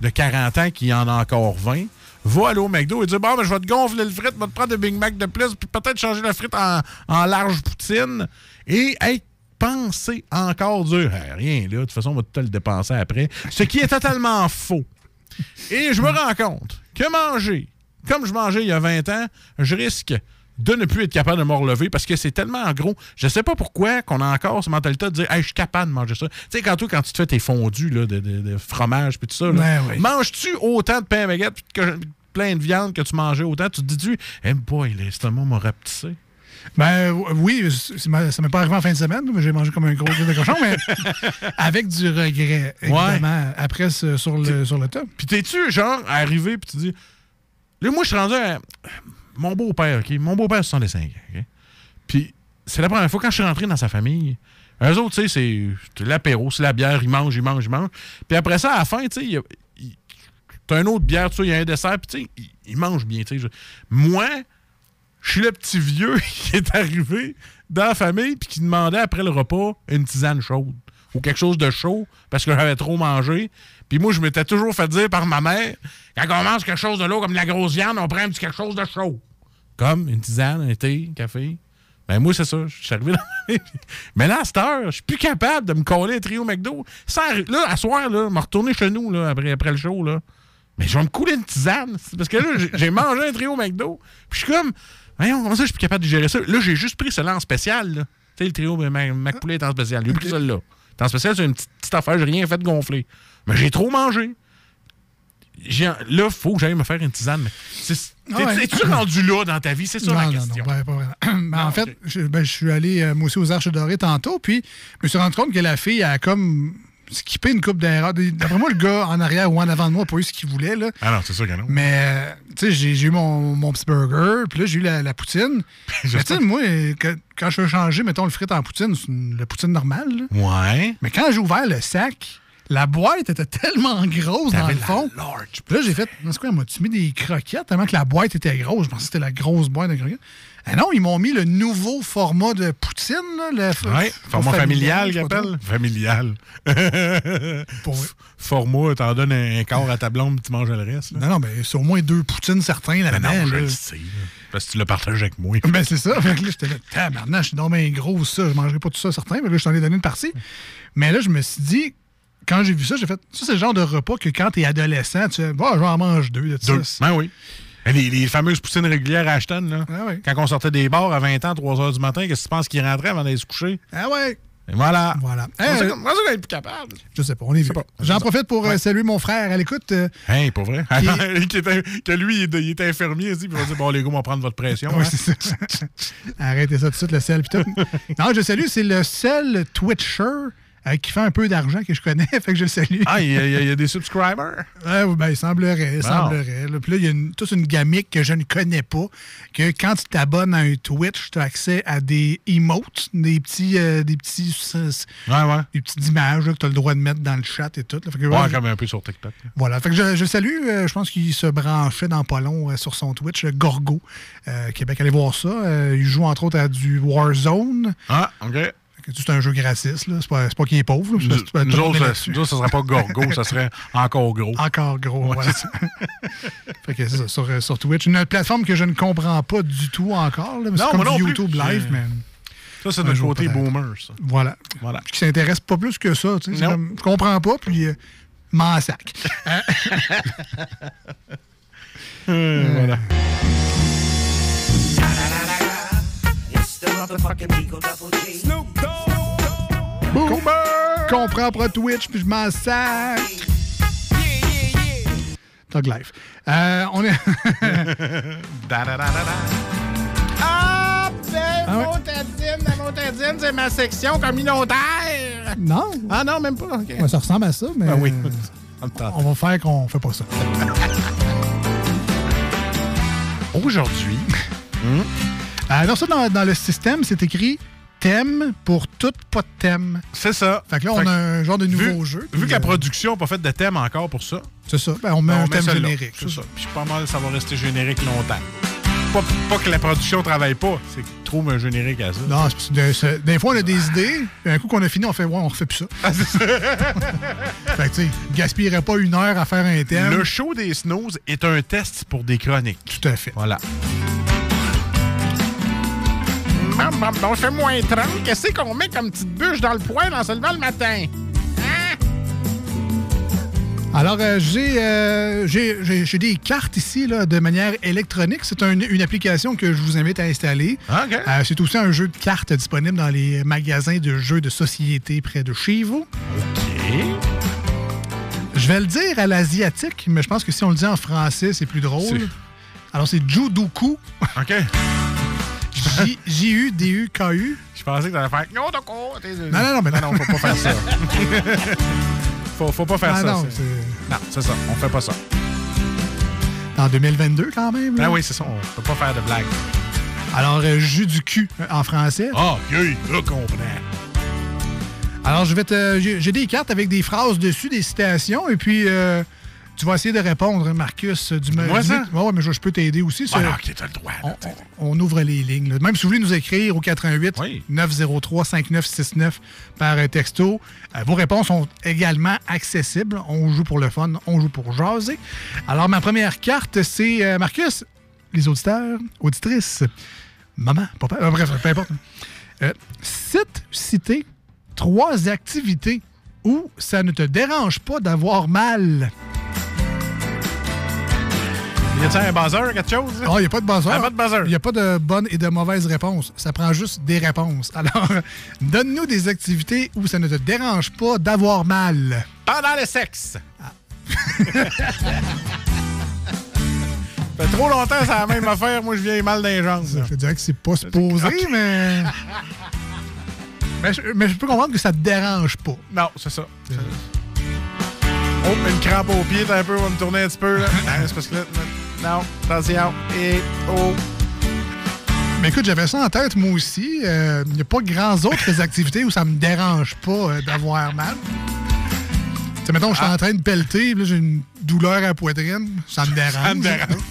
de 40 ans qui en a encore 20, va aller au McDo et dire Bon, ben, je vais te gonfler le frite, je vais te prendre des Big Mac de plus, puis peut-être changer la frite en, large poutine. Et être penser encore dire Ah, rien, là, de toute façon, on va tout le dépenser après. Ce qui est totalement faux. Et je me rends compte que manger, comme je mangeais il y a 20 ans, je risque de ne plus être capable de me relever parce que c'est tellement gros. Je sais pas pourquoi qu'on a encore cette mentalité de dire hey, je suis capable de manger ça. Tu sais, quand toi, quand tu te fais tes fondus là, de, de- de fromage puis tout ça, Ouais, ouais. manges-tu autant de pain à baguette que- plein de viande que tu mangeais autant? Tu te dis-tu, hey boy, l'estomac m'a rapetissé. Ben oui, ça m'est pas arrivé en fin de semaine, mais j'ai mangé comme un gros gros de cochon, mais avec du regret, évidemment, après ce- sur, le, sur le top. Puis t'es-tu, genre, arrivé, puis tu dis. Là, moi, je suis rendu à. Mon beau-père, OK? Mon beau-père, 65 ans, OK? Puis c'est la première fois quand je suis rentré dans sa famille. Eux autres, tu sais, c'est l'apéro, c'est la bière, ils mangent, ils mangent, ils mangent. Puis après ça, à la fin, tu sais, t'as une autre bière, tu il y a un dessert, puis tu sais, ils- mangent bien, tu sais. Moi, je suis le petit vieux qui est arrivé dans la famille puis qui demandait après le repas une tisane chaude ou quelque chose de chaud parce que j'avais trop mangé. Puis moi, je m'étais toujours fait dire par ma mère, quand on mange quelque chose de l'eau comme de la grosse viande, on prend un petit quelque chose de chaud. Comme une tisane, un thé, un café. Ben moi, c'est ça. Je suis arrivé dans. Mais là, à cette heure, je suis plus capable de me coller un trio McDo. Sans là, à soir, là, me retourner chez nous là, après, après le show. Là. mais je vais me couler une tisane. Parce que là, j'ai- mangé un trio McDo. Puis je suis comme, voyons, comment ça, je suis plus capable de gérer ça? Là, j'ai juste pris cela en spécial. là. Tu sais, le trio Mac, Poulet est en spécial. J'ai pris. C'est en spécial, c'est une petite, petite affaire, j'ai rien fait gonfler. Mais j'ai trop mangé. Là, il faut que j'aille me faire une tisane. Ah. Es-tu rendu là dans ta vie? C'est ça non, la non, question. Non, ouais, pas vraiment. Mais en fait, je, ben, je suis allé, euh, moi aussi, aux Arches Dorées tantôt, puis je me suis rendu compte que la fille a comme skippé une coupe d'erreurs. D'après moi, le gars en arrière ou en avant de moi n'a pas eu ce qu'il voulait. Là. Ah non, c'est sûr que non. Mais, euh, tu sais, j'ai eu mon, mon petit burger, puis là, j'ai eu la, la poutine. Mais, tu sais, moi, quand je veux changer, mettons, le frit en poutine, c'est la poutine normale. là. Ouais. Mais quand j'ai ouvert le sac, la boîte était tellement grosse dans le fond. Puis là, j'ai fait, c'est quoi, m'as-tu mis des croquettes? Tellement que la boîte était grosse? Je pensais que c'était la grosse boîte de croquettes. Ah non, ils m'ont mis le nouveau format de poutine, là, le Ouais, format familial, je sais qu'il pas appelle. Familial. Pour- Format, t'en donnes un quart à ta blonde, tu manges le reste. là. Non, non, mais c'est au moins deux poutines certains Ben là-dedans. non, je là. le sais. Parce que tu le partages avec moi. Ben, c'est ça. Fait que là, j'étais là, tabarnak, je suis donc bien gros, ça. Je mangerai pas tout ça, certain. Mais là, je t'en ai donné une partie. Mais là, je me suis dit, quand j'ai vu ça, j'ai fait, ça, c'est le genre de repas que quand t'es adolescent, tu fais, bah, je vais en manger deux de Deux. Ben oui. Les, les fameuses poutines régulières à Ashton, là. Quand on sortait des bars à 20 ans, 3 h du matin, qu'est-ce que tu penses qu'ils rentraient avant d'aller se coucher? Ah ouais. Et voilà. Voilà. Comment ça- qu'on est plus capable? Je sais pas, on est vieux. J'en profite pour euh, saluer mon frère à l'écoute. euh, Hey, pour vrai? Qui- Qui était- que lui, il est, infirmier, aussi, puis il va dire Bon, les gars, on va prendre votre pression. Oui, hein. c'est ça. Arrêtez ça tout de suite, le sel. tout. non, je salue, c'est le seul Twitcher euh, qui fait un peu d'argent que je connais, fait que je salue. Ah, il y, a- y y des subscribers? Oui, ben, il semblerait, il Bon. semblerait. là. Puis là, il y a une- toute une gamique que je ne connais pas, que quand tu t'abonnes à un Twitch, tu as accès à des emotes, des petits, euh, des petits, euh, Ouais, ouais. des petites images là, que tu as le droit de mettre dans le chat et tout. là. Fait que, Ouais, ouais, comme un peu sur TikTok. là. Voilà, fait que je, je salue, euh, je pense qu'il se branchait dans pas long euh, sur son Twitch, euh, Gorgo, euh, Québec. Allez voir ça. Euh, il joue entre autres à du Warzone. Ah, OK. C'est un jeu gratis, là. C'est pas, pas qu'il est pauvre. là. Nous autres, ça- là-dessus. nous autres, ça serait pas Gorgo, ça serait encore gros. Encore gros, Ouais, voilà. fait que c'est ça, sur, euh, sur Twitch. Une plateforme que je ne comprends pas du tout encore. là, mais c'est Non, comme non du plus. YouTube live, mais. Ça, c'est notre côté boomer, ça. Voilà. Voilà. Qui s'intéresse pas plus que ça. tu sais, comme, je comprends pas, puis euh, m'en sac. Euh, voilà. Com- comprends pas Twitch, puis je m'en sac. Tug Life. Euh, on est. Da, da, da, da, da. Ah, ouais. Montadine, la Montadine, c'est ma section communautaire. non. Ah non, même pas. Ouais, ça ressemble à ça, mais. Ben oui. on va faire qu'on fait pas ça. Aujourd'hui. Alors, ça, dans, dans le système, c'est écrit thème pour tout, pas de thème. C'est ça. Fait que là, on a un genre de nouveau vu, jeu. Vu que la euh, production n'a pas fait de thème encore pour ça. C'est ça. Ben, on met ben, un thème générique. C'est ça. Puis pas mal, ça va rester générique longtemps. Pas, pas que la production travaille pas, c'est qu'ils trouvent un générique à ça. Non, de- des fois, on a des idées, puis un coup qu'on a fini, on fait, ouais, on refait plus ça. Ah, fait que, tu sais, gaspillerait pas une heure à faire un thème. Le show des Snows est un test pour des chroniques. Tout à fait. Voilà. Bon, fait moins 30. Qu'est-ce qu'on met comme petite bûche dans le poêle en se levant le matin? Alors, euh, j'ai euh, j'ai- des cartes ici là, de manière électronique. C'est un- une application que je vous invite à installer. Ah, OK. Euh, c'est aussi un jeu de cartes disponible dans les magasins de jeux de société près de chez vous. OK. Je vais le dire à l'asiatique, mais je pense que si on le dit en français, c'est plus drôle. Alors, c'est Judoku. OK. J-U-D-U-K-U. Je pensais que t'allais faire. Non. Non, non, non, mais non, faut pas faire ça. faut, faut pas faire Ah, ça. non, c'est- non, ça. On fait pas ça. En 2022, quand même. Ah oui, c'est ça. On peut pas faire de blagues. Alors, euh, jus du cul euh, en français. Ah, OK, je comprends. Alors, je vais te. J'ai j'ai des cartes avec des phrases dessus, des citations, et puis euh, tu vas essayer de répondre, Marcus. Du Moi, ça? Ouais, ouais, mais je, je peux t'aider aussi. Ah, c'est- non, OK, t'as le droit. là, on ouvre les lignes. là. Même si vous voulez nous écrire au 88 903 5969 par euh, texto, euh, vos réponses sont également accessibles. On joue pour le fun, on joue pour jaser. Alors, ma première carte, c'est euh, Marcus, les auditeurs, auditrices, maman, papa, euh, bref, peu importe. Euh, cite, citer trois activités où ça ne te dérange pas d'avoir mal. Y a-t-il un buzzer, quelque chose? Ah, il n'y a pas de buzzer. Ah, pas de buzzer. Il n'y a pas de bonnes et de mauvaises réponses. Ça prend juste des réponses. Alors, donne-nous des activités où ça ne te dérange pas d'avoir mal. Pendant le sexe. fait trop longtemps, c'est la même affaire. Moi, je viens mal dans les jambes. Je dirais que c'est pas supposé, mais... mais... je, mais je peux comprendre que ça te dérange pas. Non, c'est ça. Oh, une crampe au pied, t'as un peu, on va me tourner un petit peu. Là. Non, c'est parce que là, non, attention. Et oh. Mais écoute, j'avais ça en tête, moi aussi. Euh, Il n'y a pas grand autres activités où ça me dérange pas euh, d'avoir mal. Tu sais, mettons, je suis Ah. en train de pelleter, j'ai une douleur à la poitrine. Ça me dérange. Ça me dérange.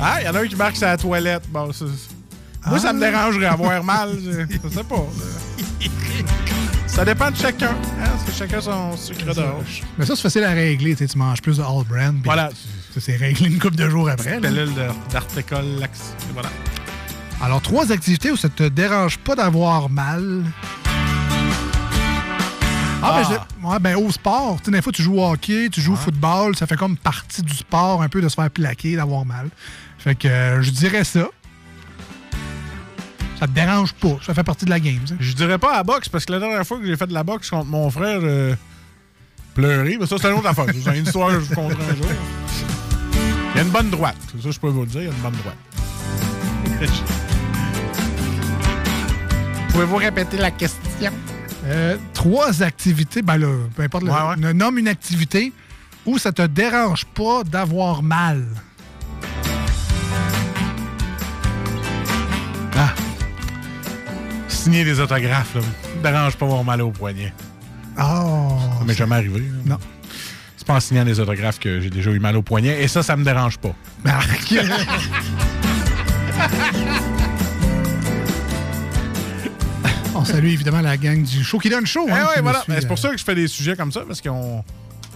Ah, il y en a un qui marque sa toilette. Bon, c'est- Moi, ça me Ah. dérangerait avoir mal. Je, je sais pas. Ça dépend de chacun. Hein? C'est chacun son sucre d'orge. Mais ça, c'est facile à régler. Tu manges plus de All Brand. Voilà. Ça, c'est réglé une couple de jours après. là. Pilule de- d'artécol lax. Et Voilà. Alors, trois activités où ça te dérange pas d'avoir mal. Ah, ben, je- ouais, ben, au sport, tu sais, des fois, tu joues au hockey, tu joues au football, ça fait comme partie du sport un peu de se faire plaquer, d'avoir mal. Fait que euh, je dirais ça. Ça te dérange pas, ça fait partie de la game. ça. Je dirais pas à la boxe parce que la dernière fois que j'ai fait de la boxe contre mon frère, euh, pleurer, mais ça, c'est une autre affaire. C'est une histoire que je vous un jour. Il y a une bonne droite. Ça, je peux vous le dire, il y a une bonne droite. Pouvez-vous répéter la question? Euh, trois activités, ben là, peu importe, le- Ouais, nomme une activité où ça te dérange pas d'avoir mal. Ah. Signer des autographes, là. Me dérange pas avoir mal au poignet. Oh! Ça m'est jamais arrivé. là. Non. C'est pas en signant des autographes que j'ai déjà eu mal au poignet. Et ça, ça me dérange pas. Marc! On salue évidemment la gang du show qui donne show. Eh hein, ouais, nous voilà. Ben, c'est pour euh, ça que je fais des sujets comme ça, parce qu'on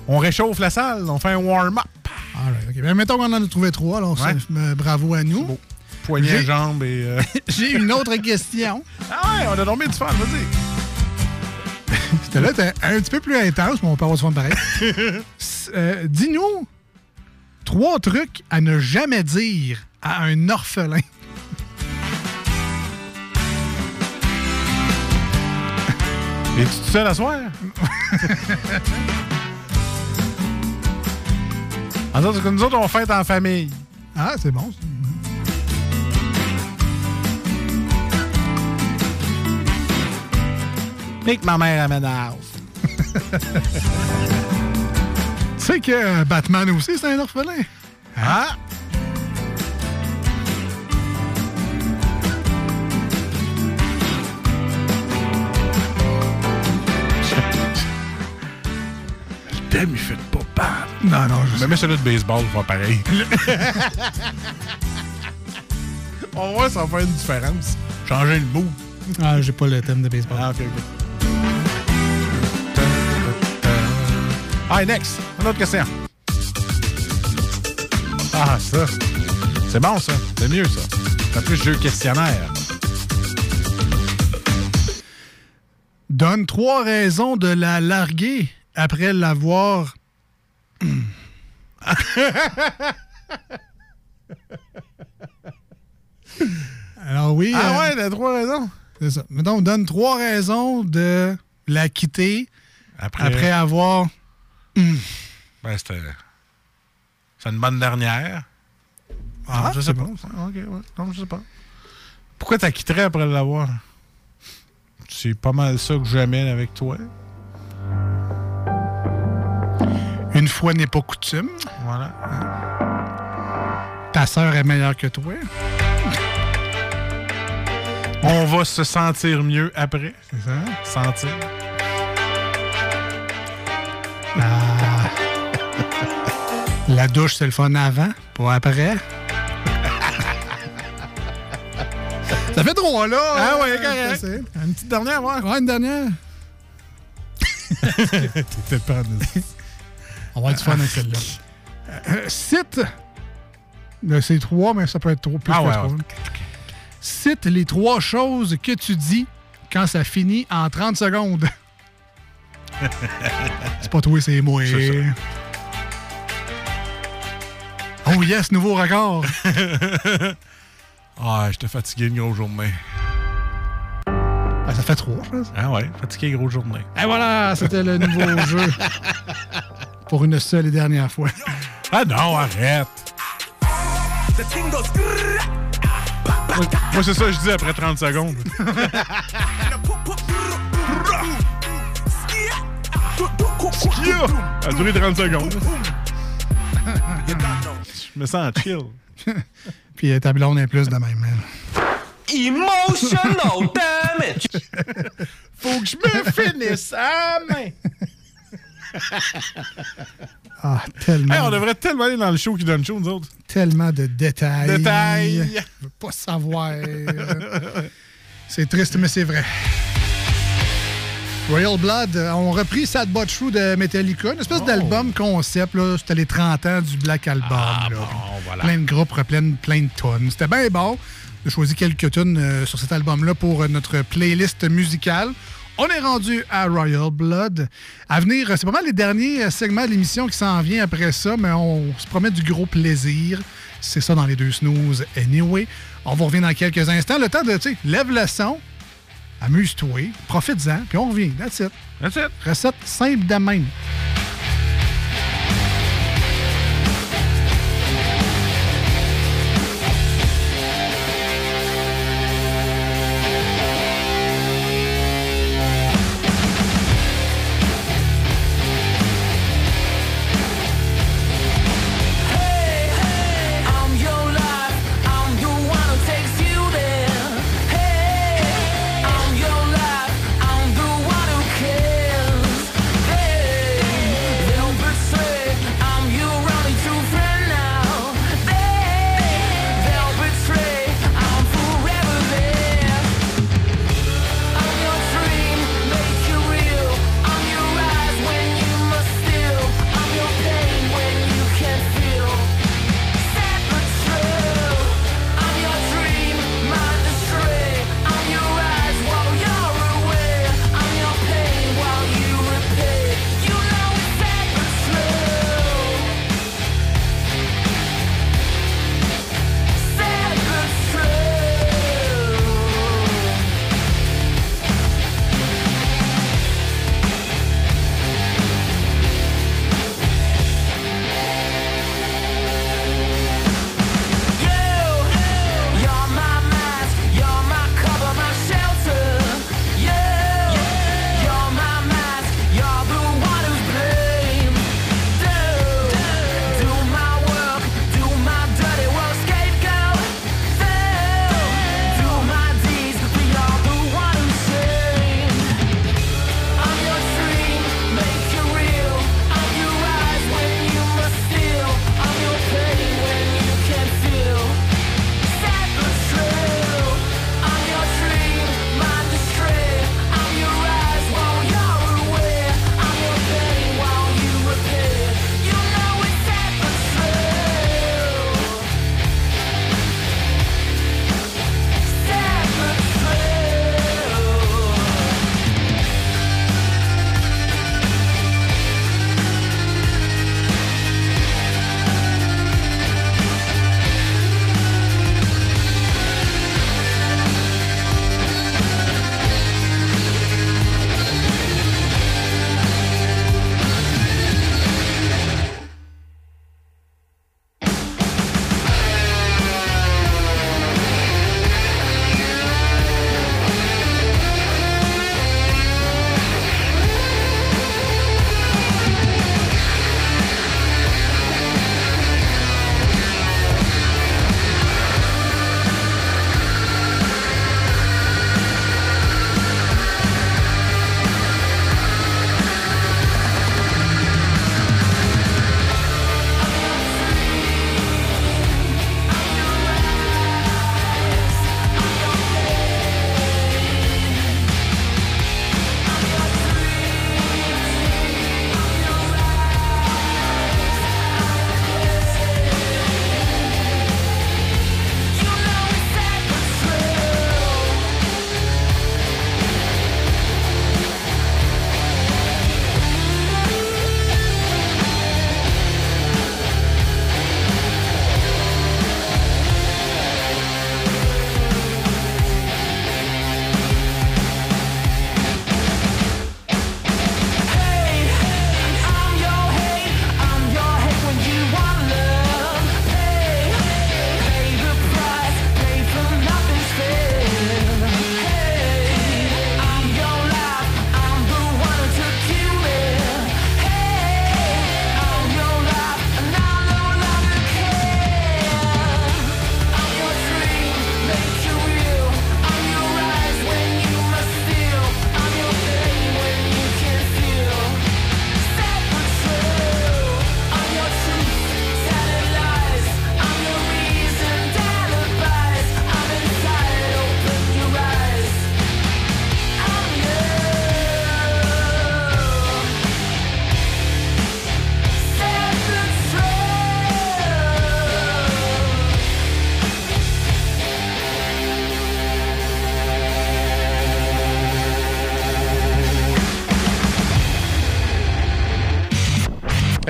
on réchauffe la salle, on fait un warm-up. right, ok. Ben, mettons qu'on en a trouvé trois, alors Ouais. ça, bravo à nous. Poignet, jambes et. euh, J'ai une autre question. Ah ouais, on a dormi du fun, vas-y. C'était là, t'es un petit peu plus intense, mais on peut avoir du fun pareil. Euh, Dis-nous trois trucs à ne jamais dire à un orphelin. Es-tu tout seul à soir? En fait, que nous autres, on fête en famille. Ah, c'est bon. Et que ma mère amène à house. Tu sais que euh, Batman aussi, c'est un orphelin. Ah! Le thème, il fait pas bad. Non, non, je Mais mets celui de baseball, va pareil. On va voir, ça va faire une différence. Changer le mood. Ah, j'ai pas le thème de baseball. Ah, ok, ok. Ah, next. Une autre question. Ah, ça. C'est bon, ça. C'est mieux, ça. C'est plus jeu questionnaire. Donne trois raisons de la larguer après l'avoir. Alors oui. Ah euh, ouais, t'as trois raisons? C'est ça. Mettons, donne trois raisons de la quitter Après, après avoir. Ben, c'était... C'est une bonne dernière. Ah, je sais pas. bon, Ok, ouais. Non, je sais pas. Pourquoi t'as quitté après l'avoir? C'est pas mal ça que j'amène avec toi. Une fois n'est pas coutume. Voilà. Ta sœur est meilleure que toi. On va se sentir mieux après. C'est ça. Sentir. Ah. La douche, c'est le fun avant, pas après. Ça fait trois, là. Ah Euh, correct. Une petite dernière, ouais. Ouais, une dernière. T'étais pas On va être fun avec celle-là. Euh, cite. C'est trois, mais ça peut être trop plus Ah que ouais, trois. ouais. Cite les trois choses que tu dis quand ça finit en 30 secondes. c'est pas toi, c'est moi. Oh, Oh yes, nouveau record. ah, j'étais fatigué une grosse journée. Ah, ça fait trois, je pense. Ah ouais, fatigué, grosse journée. Et voilà, c'était le nouveau jeu. Pour une seule et dernière fois. Ah non, arrête. Moi, moi, c'est ça que je dis après 30 secondes. Skia! Ça a duré 30 secondes. Je me sens chill. Puis euh, ta blonde est plus de même. hein. Emotional damage. Faut que je me finisse à main. Ah, tellement. Hey, on devrait tellement aller dans le show qui donne chaud, nous autres. Tellement de détails. Détails. Je veux pas savoir. c'est triste, mais c'est vrai. Royal Blood euh, ont repris Sad But True de Metallica, une espèce d'album concept. C'était les 30 ans du Black Album. là. voilà. Plein de groupes, plein, plein de tonnes. C'était bien bon. J'ai choisi quelques tunes euh, sur cet album-là pour euh, notre playlist musicale. On est rendu à Royal Blood. À venir, euh, c'est pas mal les derniers segments de l'émission qui s'en vient après ça, mais on se promet du gros plaisir. C'est ça dans les deux snooze. Anyway, on vous revient dans quelques instants. Le temps de, tu sais, lève le son, amuse-toi, profite-en, puis on revient. That's it. That's it. Recette simple de même.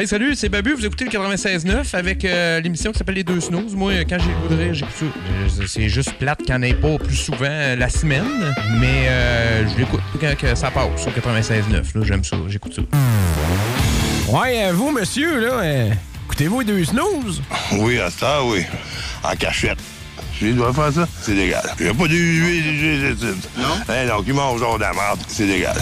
Salut, c'est Babu. Vous écoutez le 96.9 avec euh, l'émission qui s'appelle Les Deux Snooze. Moi, euh, quand j'ai le goût de rire, j'écoute ça. Euh, C'est juste plate qu'il n'y en ait pas plus souvent la semaine, mais euh, je l'écoute quand que ça passe sur 96.9. là, J'aime ça, j'écoute ça. Ouais, vous, monsieur, là, euh, écoutez-vous les deux snooze? Oui, à ça, oui. En cachette. Je dois faire ça, c'est légal. Il n'y a pas de Non? Eh non, qui mange genre de la merde, c'est légal.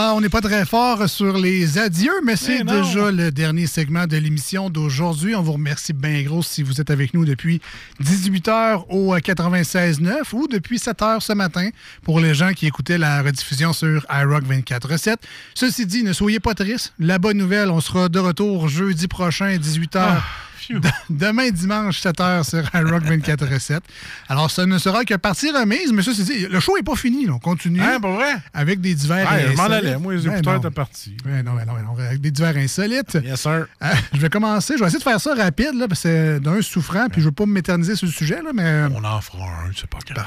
Ah, on n'est pas très fort sur les adieux, mais c'est déjà le dernier segment de l'émission d'aujourd'hui. On vous remercie bien gros si vous êtes avec nous depuis 18h au 96.9 ou depuis 7h ce matin pour les gens qui écoutaient la rediffusion sur iRock 24.7. Ceci dit, ne soyez pas tristes. La bonne nouvelle, on sera de retour jeudi prochain 18h. De- Demain dimanche 7h sur iRock 24.7. Alors, ça ne sera que partie remise, mais ça, c'est dit, le show n'est pas fini. là. On continue. Hein, pour vrai? Avec des divers Ouais, je m'en insolites. allais. Moi, les Ben écouteurs étaient partis. Ouais, non, ouais, non, ouais, non, avec des divers insolites. Yes, sir. Euh, je vais commencer. Je vais essayer de faire ça rapide, là, parce que c'est d'un souffrant, puis je veux pas m'éterniser sur le sujet, là, mais. On en fera un, c'est pas grave.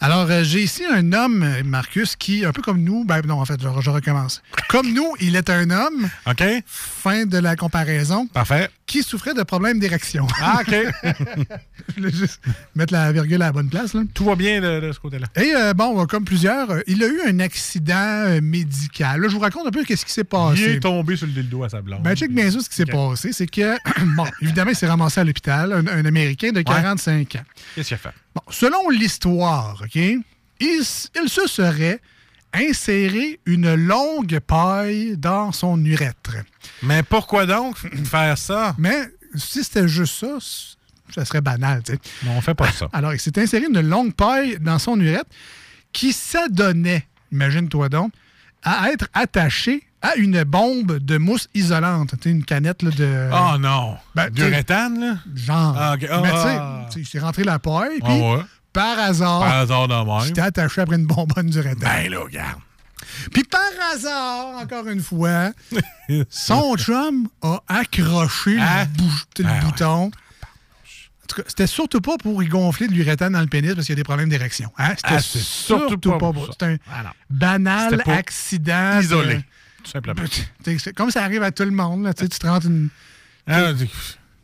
Alors, euh, j'ai ici un homme, euh, Marcus, qui, un peu comme nous, ben non, en fait, je, je recommence. Comme nous, il est un homme. OK. Fin de la comparaison. Parfait. Qui souffrait de problèmes d'érection. Ah, OK. je voulais juste mettre la virgule à la bonne place, là. Tout va bien de, de ce côté-là. Et euh, bon, comme plusieurs, euh, il a eu un accident médical. Là, je vous raconte un peu qu'est-ce qui s'est passé. Il est tombé sur le dildo à sa blonde. Ben, check bien ça, ce qui s'est passé, c'est que, bon, évidemment, il s'est ramassé à l'hôpital, un, un Américain de 45 ans. Qu'est-ce qu'il a fait? Bon, selon l'histoire, OK, il, se serait inséré une longue paille dans son urètre. Mais pourquoi donc faire ça? Mais si c'était juste ça, ça serait banal, tu sais. Mais on fait pas ça. Alors, il s'est inséré une longue paille dans son urètre qui s'adonnait, imagine-toi donc, à être attaché à une bombe de mousse isolante. Tu une canette là, de. Oh non! Ben, D'uréthane, là? Genre. Ah, Mais tu sais, ah. tu sais, il s'est rentré la paille, puis ouais. par hasard, Par hasard même. s'était attaché après une bonbonne du rétane. Ben là, regarde. Puis par hasard, encore une fois, son chum a accroché le, bou- le Ah ouais. bouton. En tout cas, c'était surtout pas pour y gonfler de l'uréthane dans le pénis parce qu'il y a des problèmes d'érection. Hein? C'était c'est surtout, surtout pas pour pour ça. ça. C'était un banal accident. de- Isolé, tout simplement. C'est Comme ça arrive à tout le monde. Là, tu te rentres une, Ah,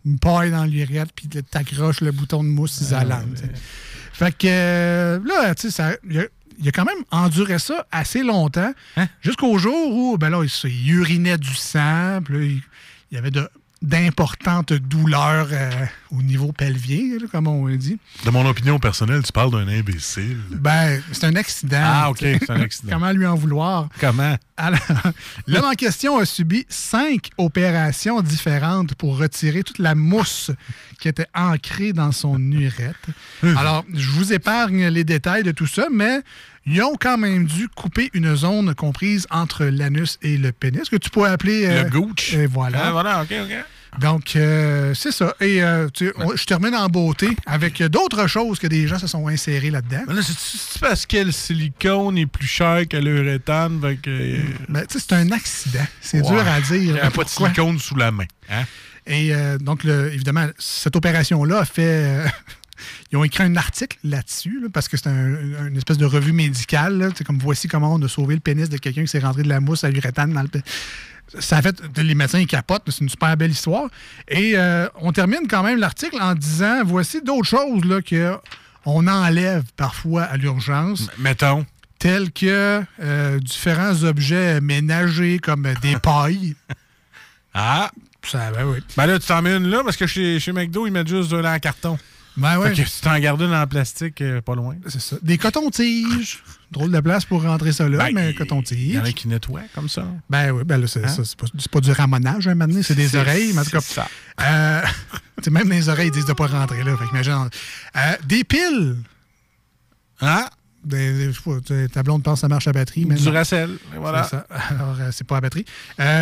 une paille dans l'urètre puis tu accroches le bouton de mousse isolante. sais. Fait que euh, là, tu sais, il a, a quand même enduré ça assez longtemps, Hein? jusqu'au jour où, ben là, il, urinait du sang, puis là, il, il y avait de- d'importantes douleurs euh, au niveau pelvien, là, comme on dit. De mon opinion personnelle, tu parles d'un imbécile. Ben, c'est un accident. Ah, OK, c'est un accident. Comment lui en vouloir? Comment? Alors, l'homme en question a subi cinq opérations différentes pour retirer toute la mousse qui était ancrée dans son urètre. Hum. Alors, je vous épargne les détails de tout ça, mais ils ont quand même dû couper une zone comprise entre l'anus et le pénis, que tu pourrais appeler... euh, Le gooch. Et voilà. Ah, voilà, OK, OK. Donc, euh, c'est ça. Et euh, tu on- je termine en beauté avec d'autres choses que des gens se sont insérés là-dedans. Là, c'est- parce que le silicone est plus cher que l'uréthane, que... euh, Ben, tu sais, c'est un accident. C'est dur à dire. Il n'y a pas de silicone sous la main. Hein? Et euh, donc, le- évidemment, cette opération-là a fait. Ils ont écrit un article là-dessus, là, parce que c'est un- une espèce de revue médicale. C'est comme voici comment on a sauvé le pénis de quelqu'un qui s'est rentré de la mousse à l'urétane dans le pénis. Ça a fait. Les médecins ils capotent, c'est une super belle histoire. Et euh, on termine quand même l'article en disant voici d'autres choses là, que on enlève parfois à l'urgence. Mettons. Tels que euh, différents objets ménagers comme des pailles. Ah! Ça, ben oui. Ben là, tu t'en mets une là, parce que chez, chez McDo, ils mettent juste un en carton. Ben ouais. Fait que si t'en gardes une en plastique, euh, pas loin. C'est ça. Des cotons-tiges. Drôle de place pour rentrer ça là, Ben, mais Il y coton-tige. en a qui nettoient comme ça. Ben oui, ben là, c'est Hein? pas, du ramonage, un moment donné, c'est des oreilles. En tout cas, ça. euh, tu même dans les oreilles, ils disent de pas rentrer là. Fait qu'imagine. Euh, des piles. Hein? Des, je sais pas, tu sais, ta blonde pense que ça marche à batterie. Mais Du non. Et voilà. C'est ça. Alors, euh, c'est pas à batterie.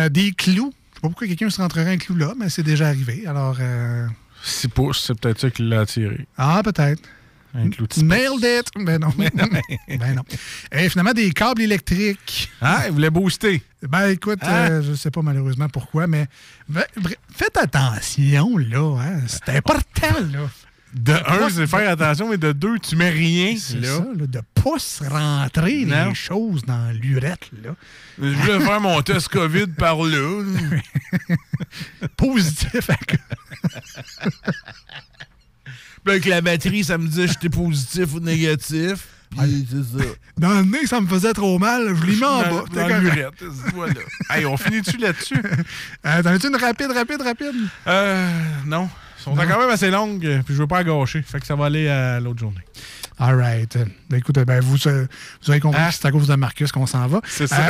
Des clous. Je sais pas pourquoi quelqu'un se rentrerait un clou là, mais c'est déjà arrivé. Alors, euh, 6 pouces, c'est peut-être ça qui l'a attiré. ah, peut-être. Nailed it! Ben non. ben non. Et finalement, des câbles électriques. Ah, il voulait booster. Ben écoute, Hein? euh, je sais pas malheureusement pourquoi, mais ben, faites attention, là. Hein? C'est important, là. De un, c'est faire attention, mais de deux, tu mets rien. C'est ça, là, de pas se rentrer Non. les choses dans l'urette, là. Je voulais faire mon test COVID par là. Positif. avec la batterie, ça me disait j'étais positif ou négatif. Puis c'est ça. Dans le nez, ça me faisait trop mal. Je l'ai mis en Dans- bas. dans correct. l'urette, voilà. Hey, on finit-tu là-dessus? Euh, T'en as-tu une rapide, rapide, rapide? Euh, non. Sont Non. quand même assez longues, puis je veux pas gâcher. Fait que ça va aller à l'autre journée. All right. Écoute, ben, vous, euh, vous avez compris que c'est à cause de Marcus qu'on s'en va. Ah. C'est ça.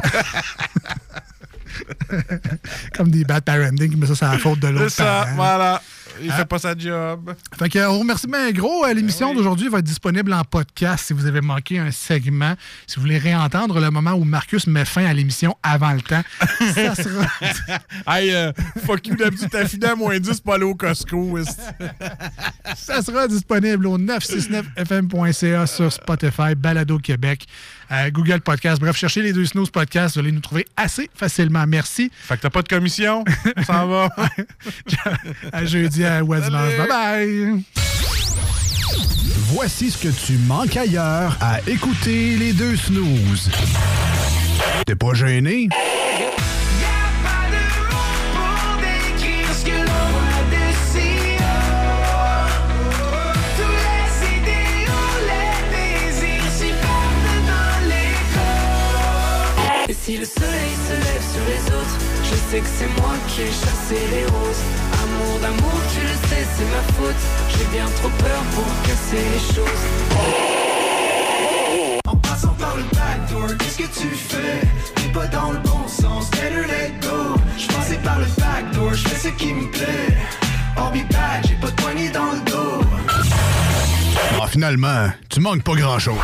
Euh, Comme des bad parenting, mais ça, c'est la faute de C'est l'autre ça, parent. voilà. Il Ah. fait pas sa job. Fait que, on remercie bien gros. Euh, L'émission d'aujourd'hui va être disponible en podcast si vous avez manqué un segment. Si vous voulez réentendre le moment où Marcus met fin à l'émission avant le temps, ça sera. hey, euh, fuck you, d'habitude, t'as fini à moins 10 pour aller au Costco. Ça sera disponible au 969fm.ca sur Spotify, Balado Québec, euh, Google Podcast. Bref, cherchez les deux Snooze Podcasts, vous allez nous trouver assez facilement. Merci. Fait que t'as pas de commission, on s'en va. à jeudi à Westmans. Bye bye. Voici ce que tu manques ailleurs à écouter les deux snooze. T'es pas gêné? décrire ce que l'on voit d'ici Tous les idéaux, les désirs s'y perdent dans l'écho Et si le soleil se lève sur les autres Je sais que c'est moi qui ai chassé les roses Amour d'amour, tu le sais, c'est ma faute. J'ai bien trop peur pour casser les choses. En passant par le backdoor, qu'est-ce que tu fais? T'es pas dans le bon sens, better let go. Je passais par le backdoor, je fais ce qui me plaît. I'll be back, j'ai pas de poignée dans le dos. Ah, finalement, tu manques pas grand-chose.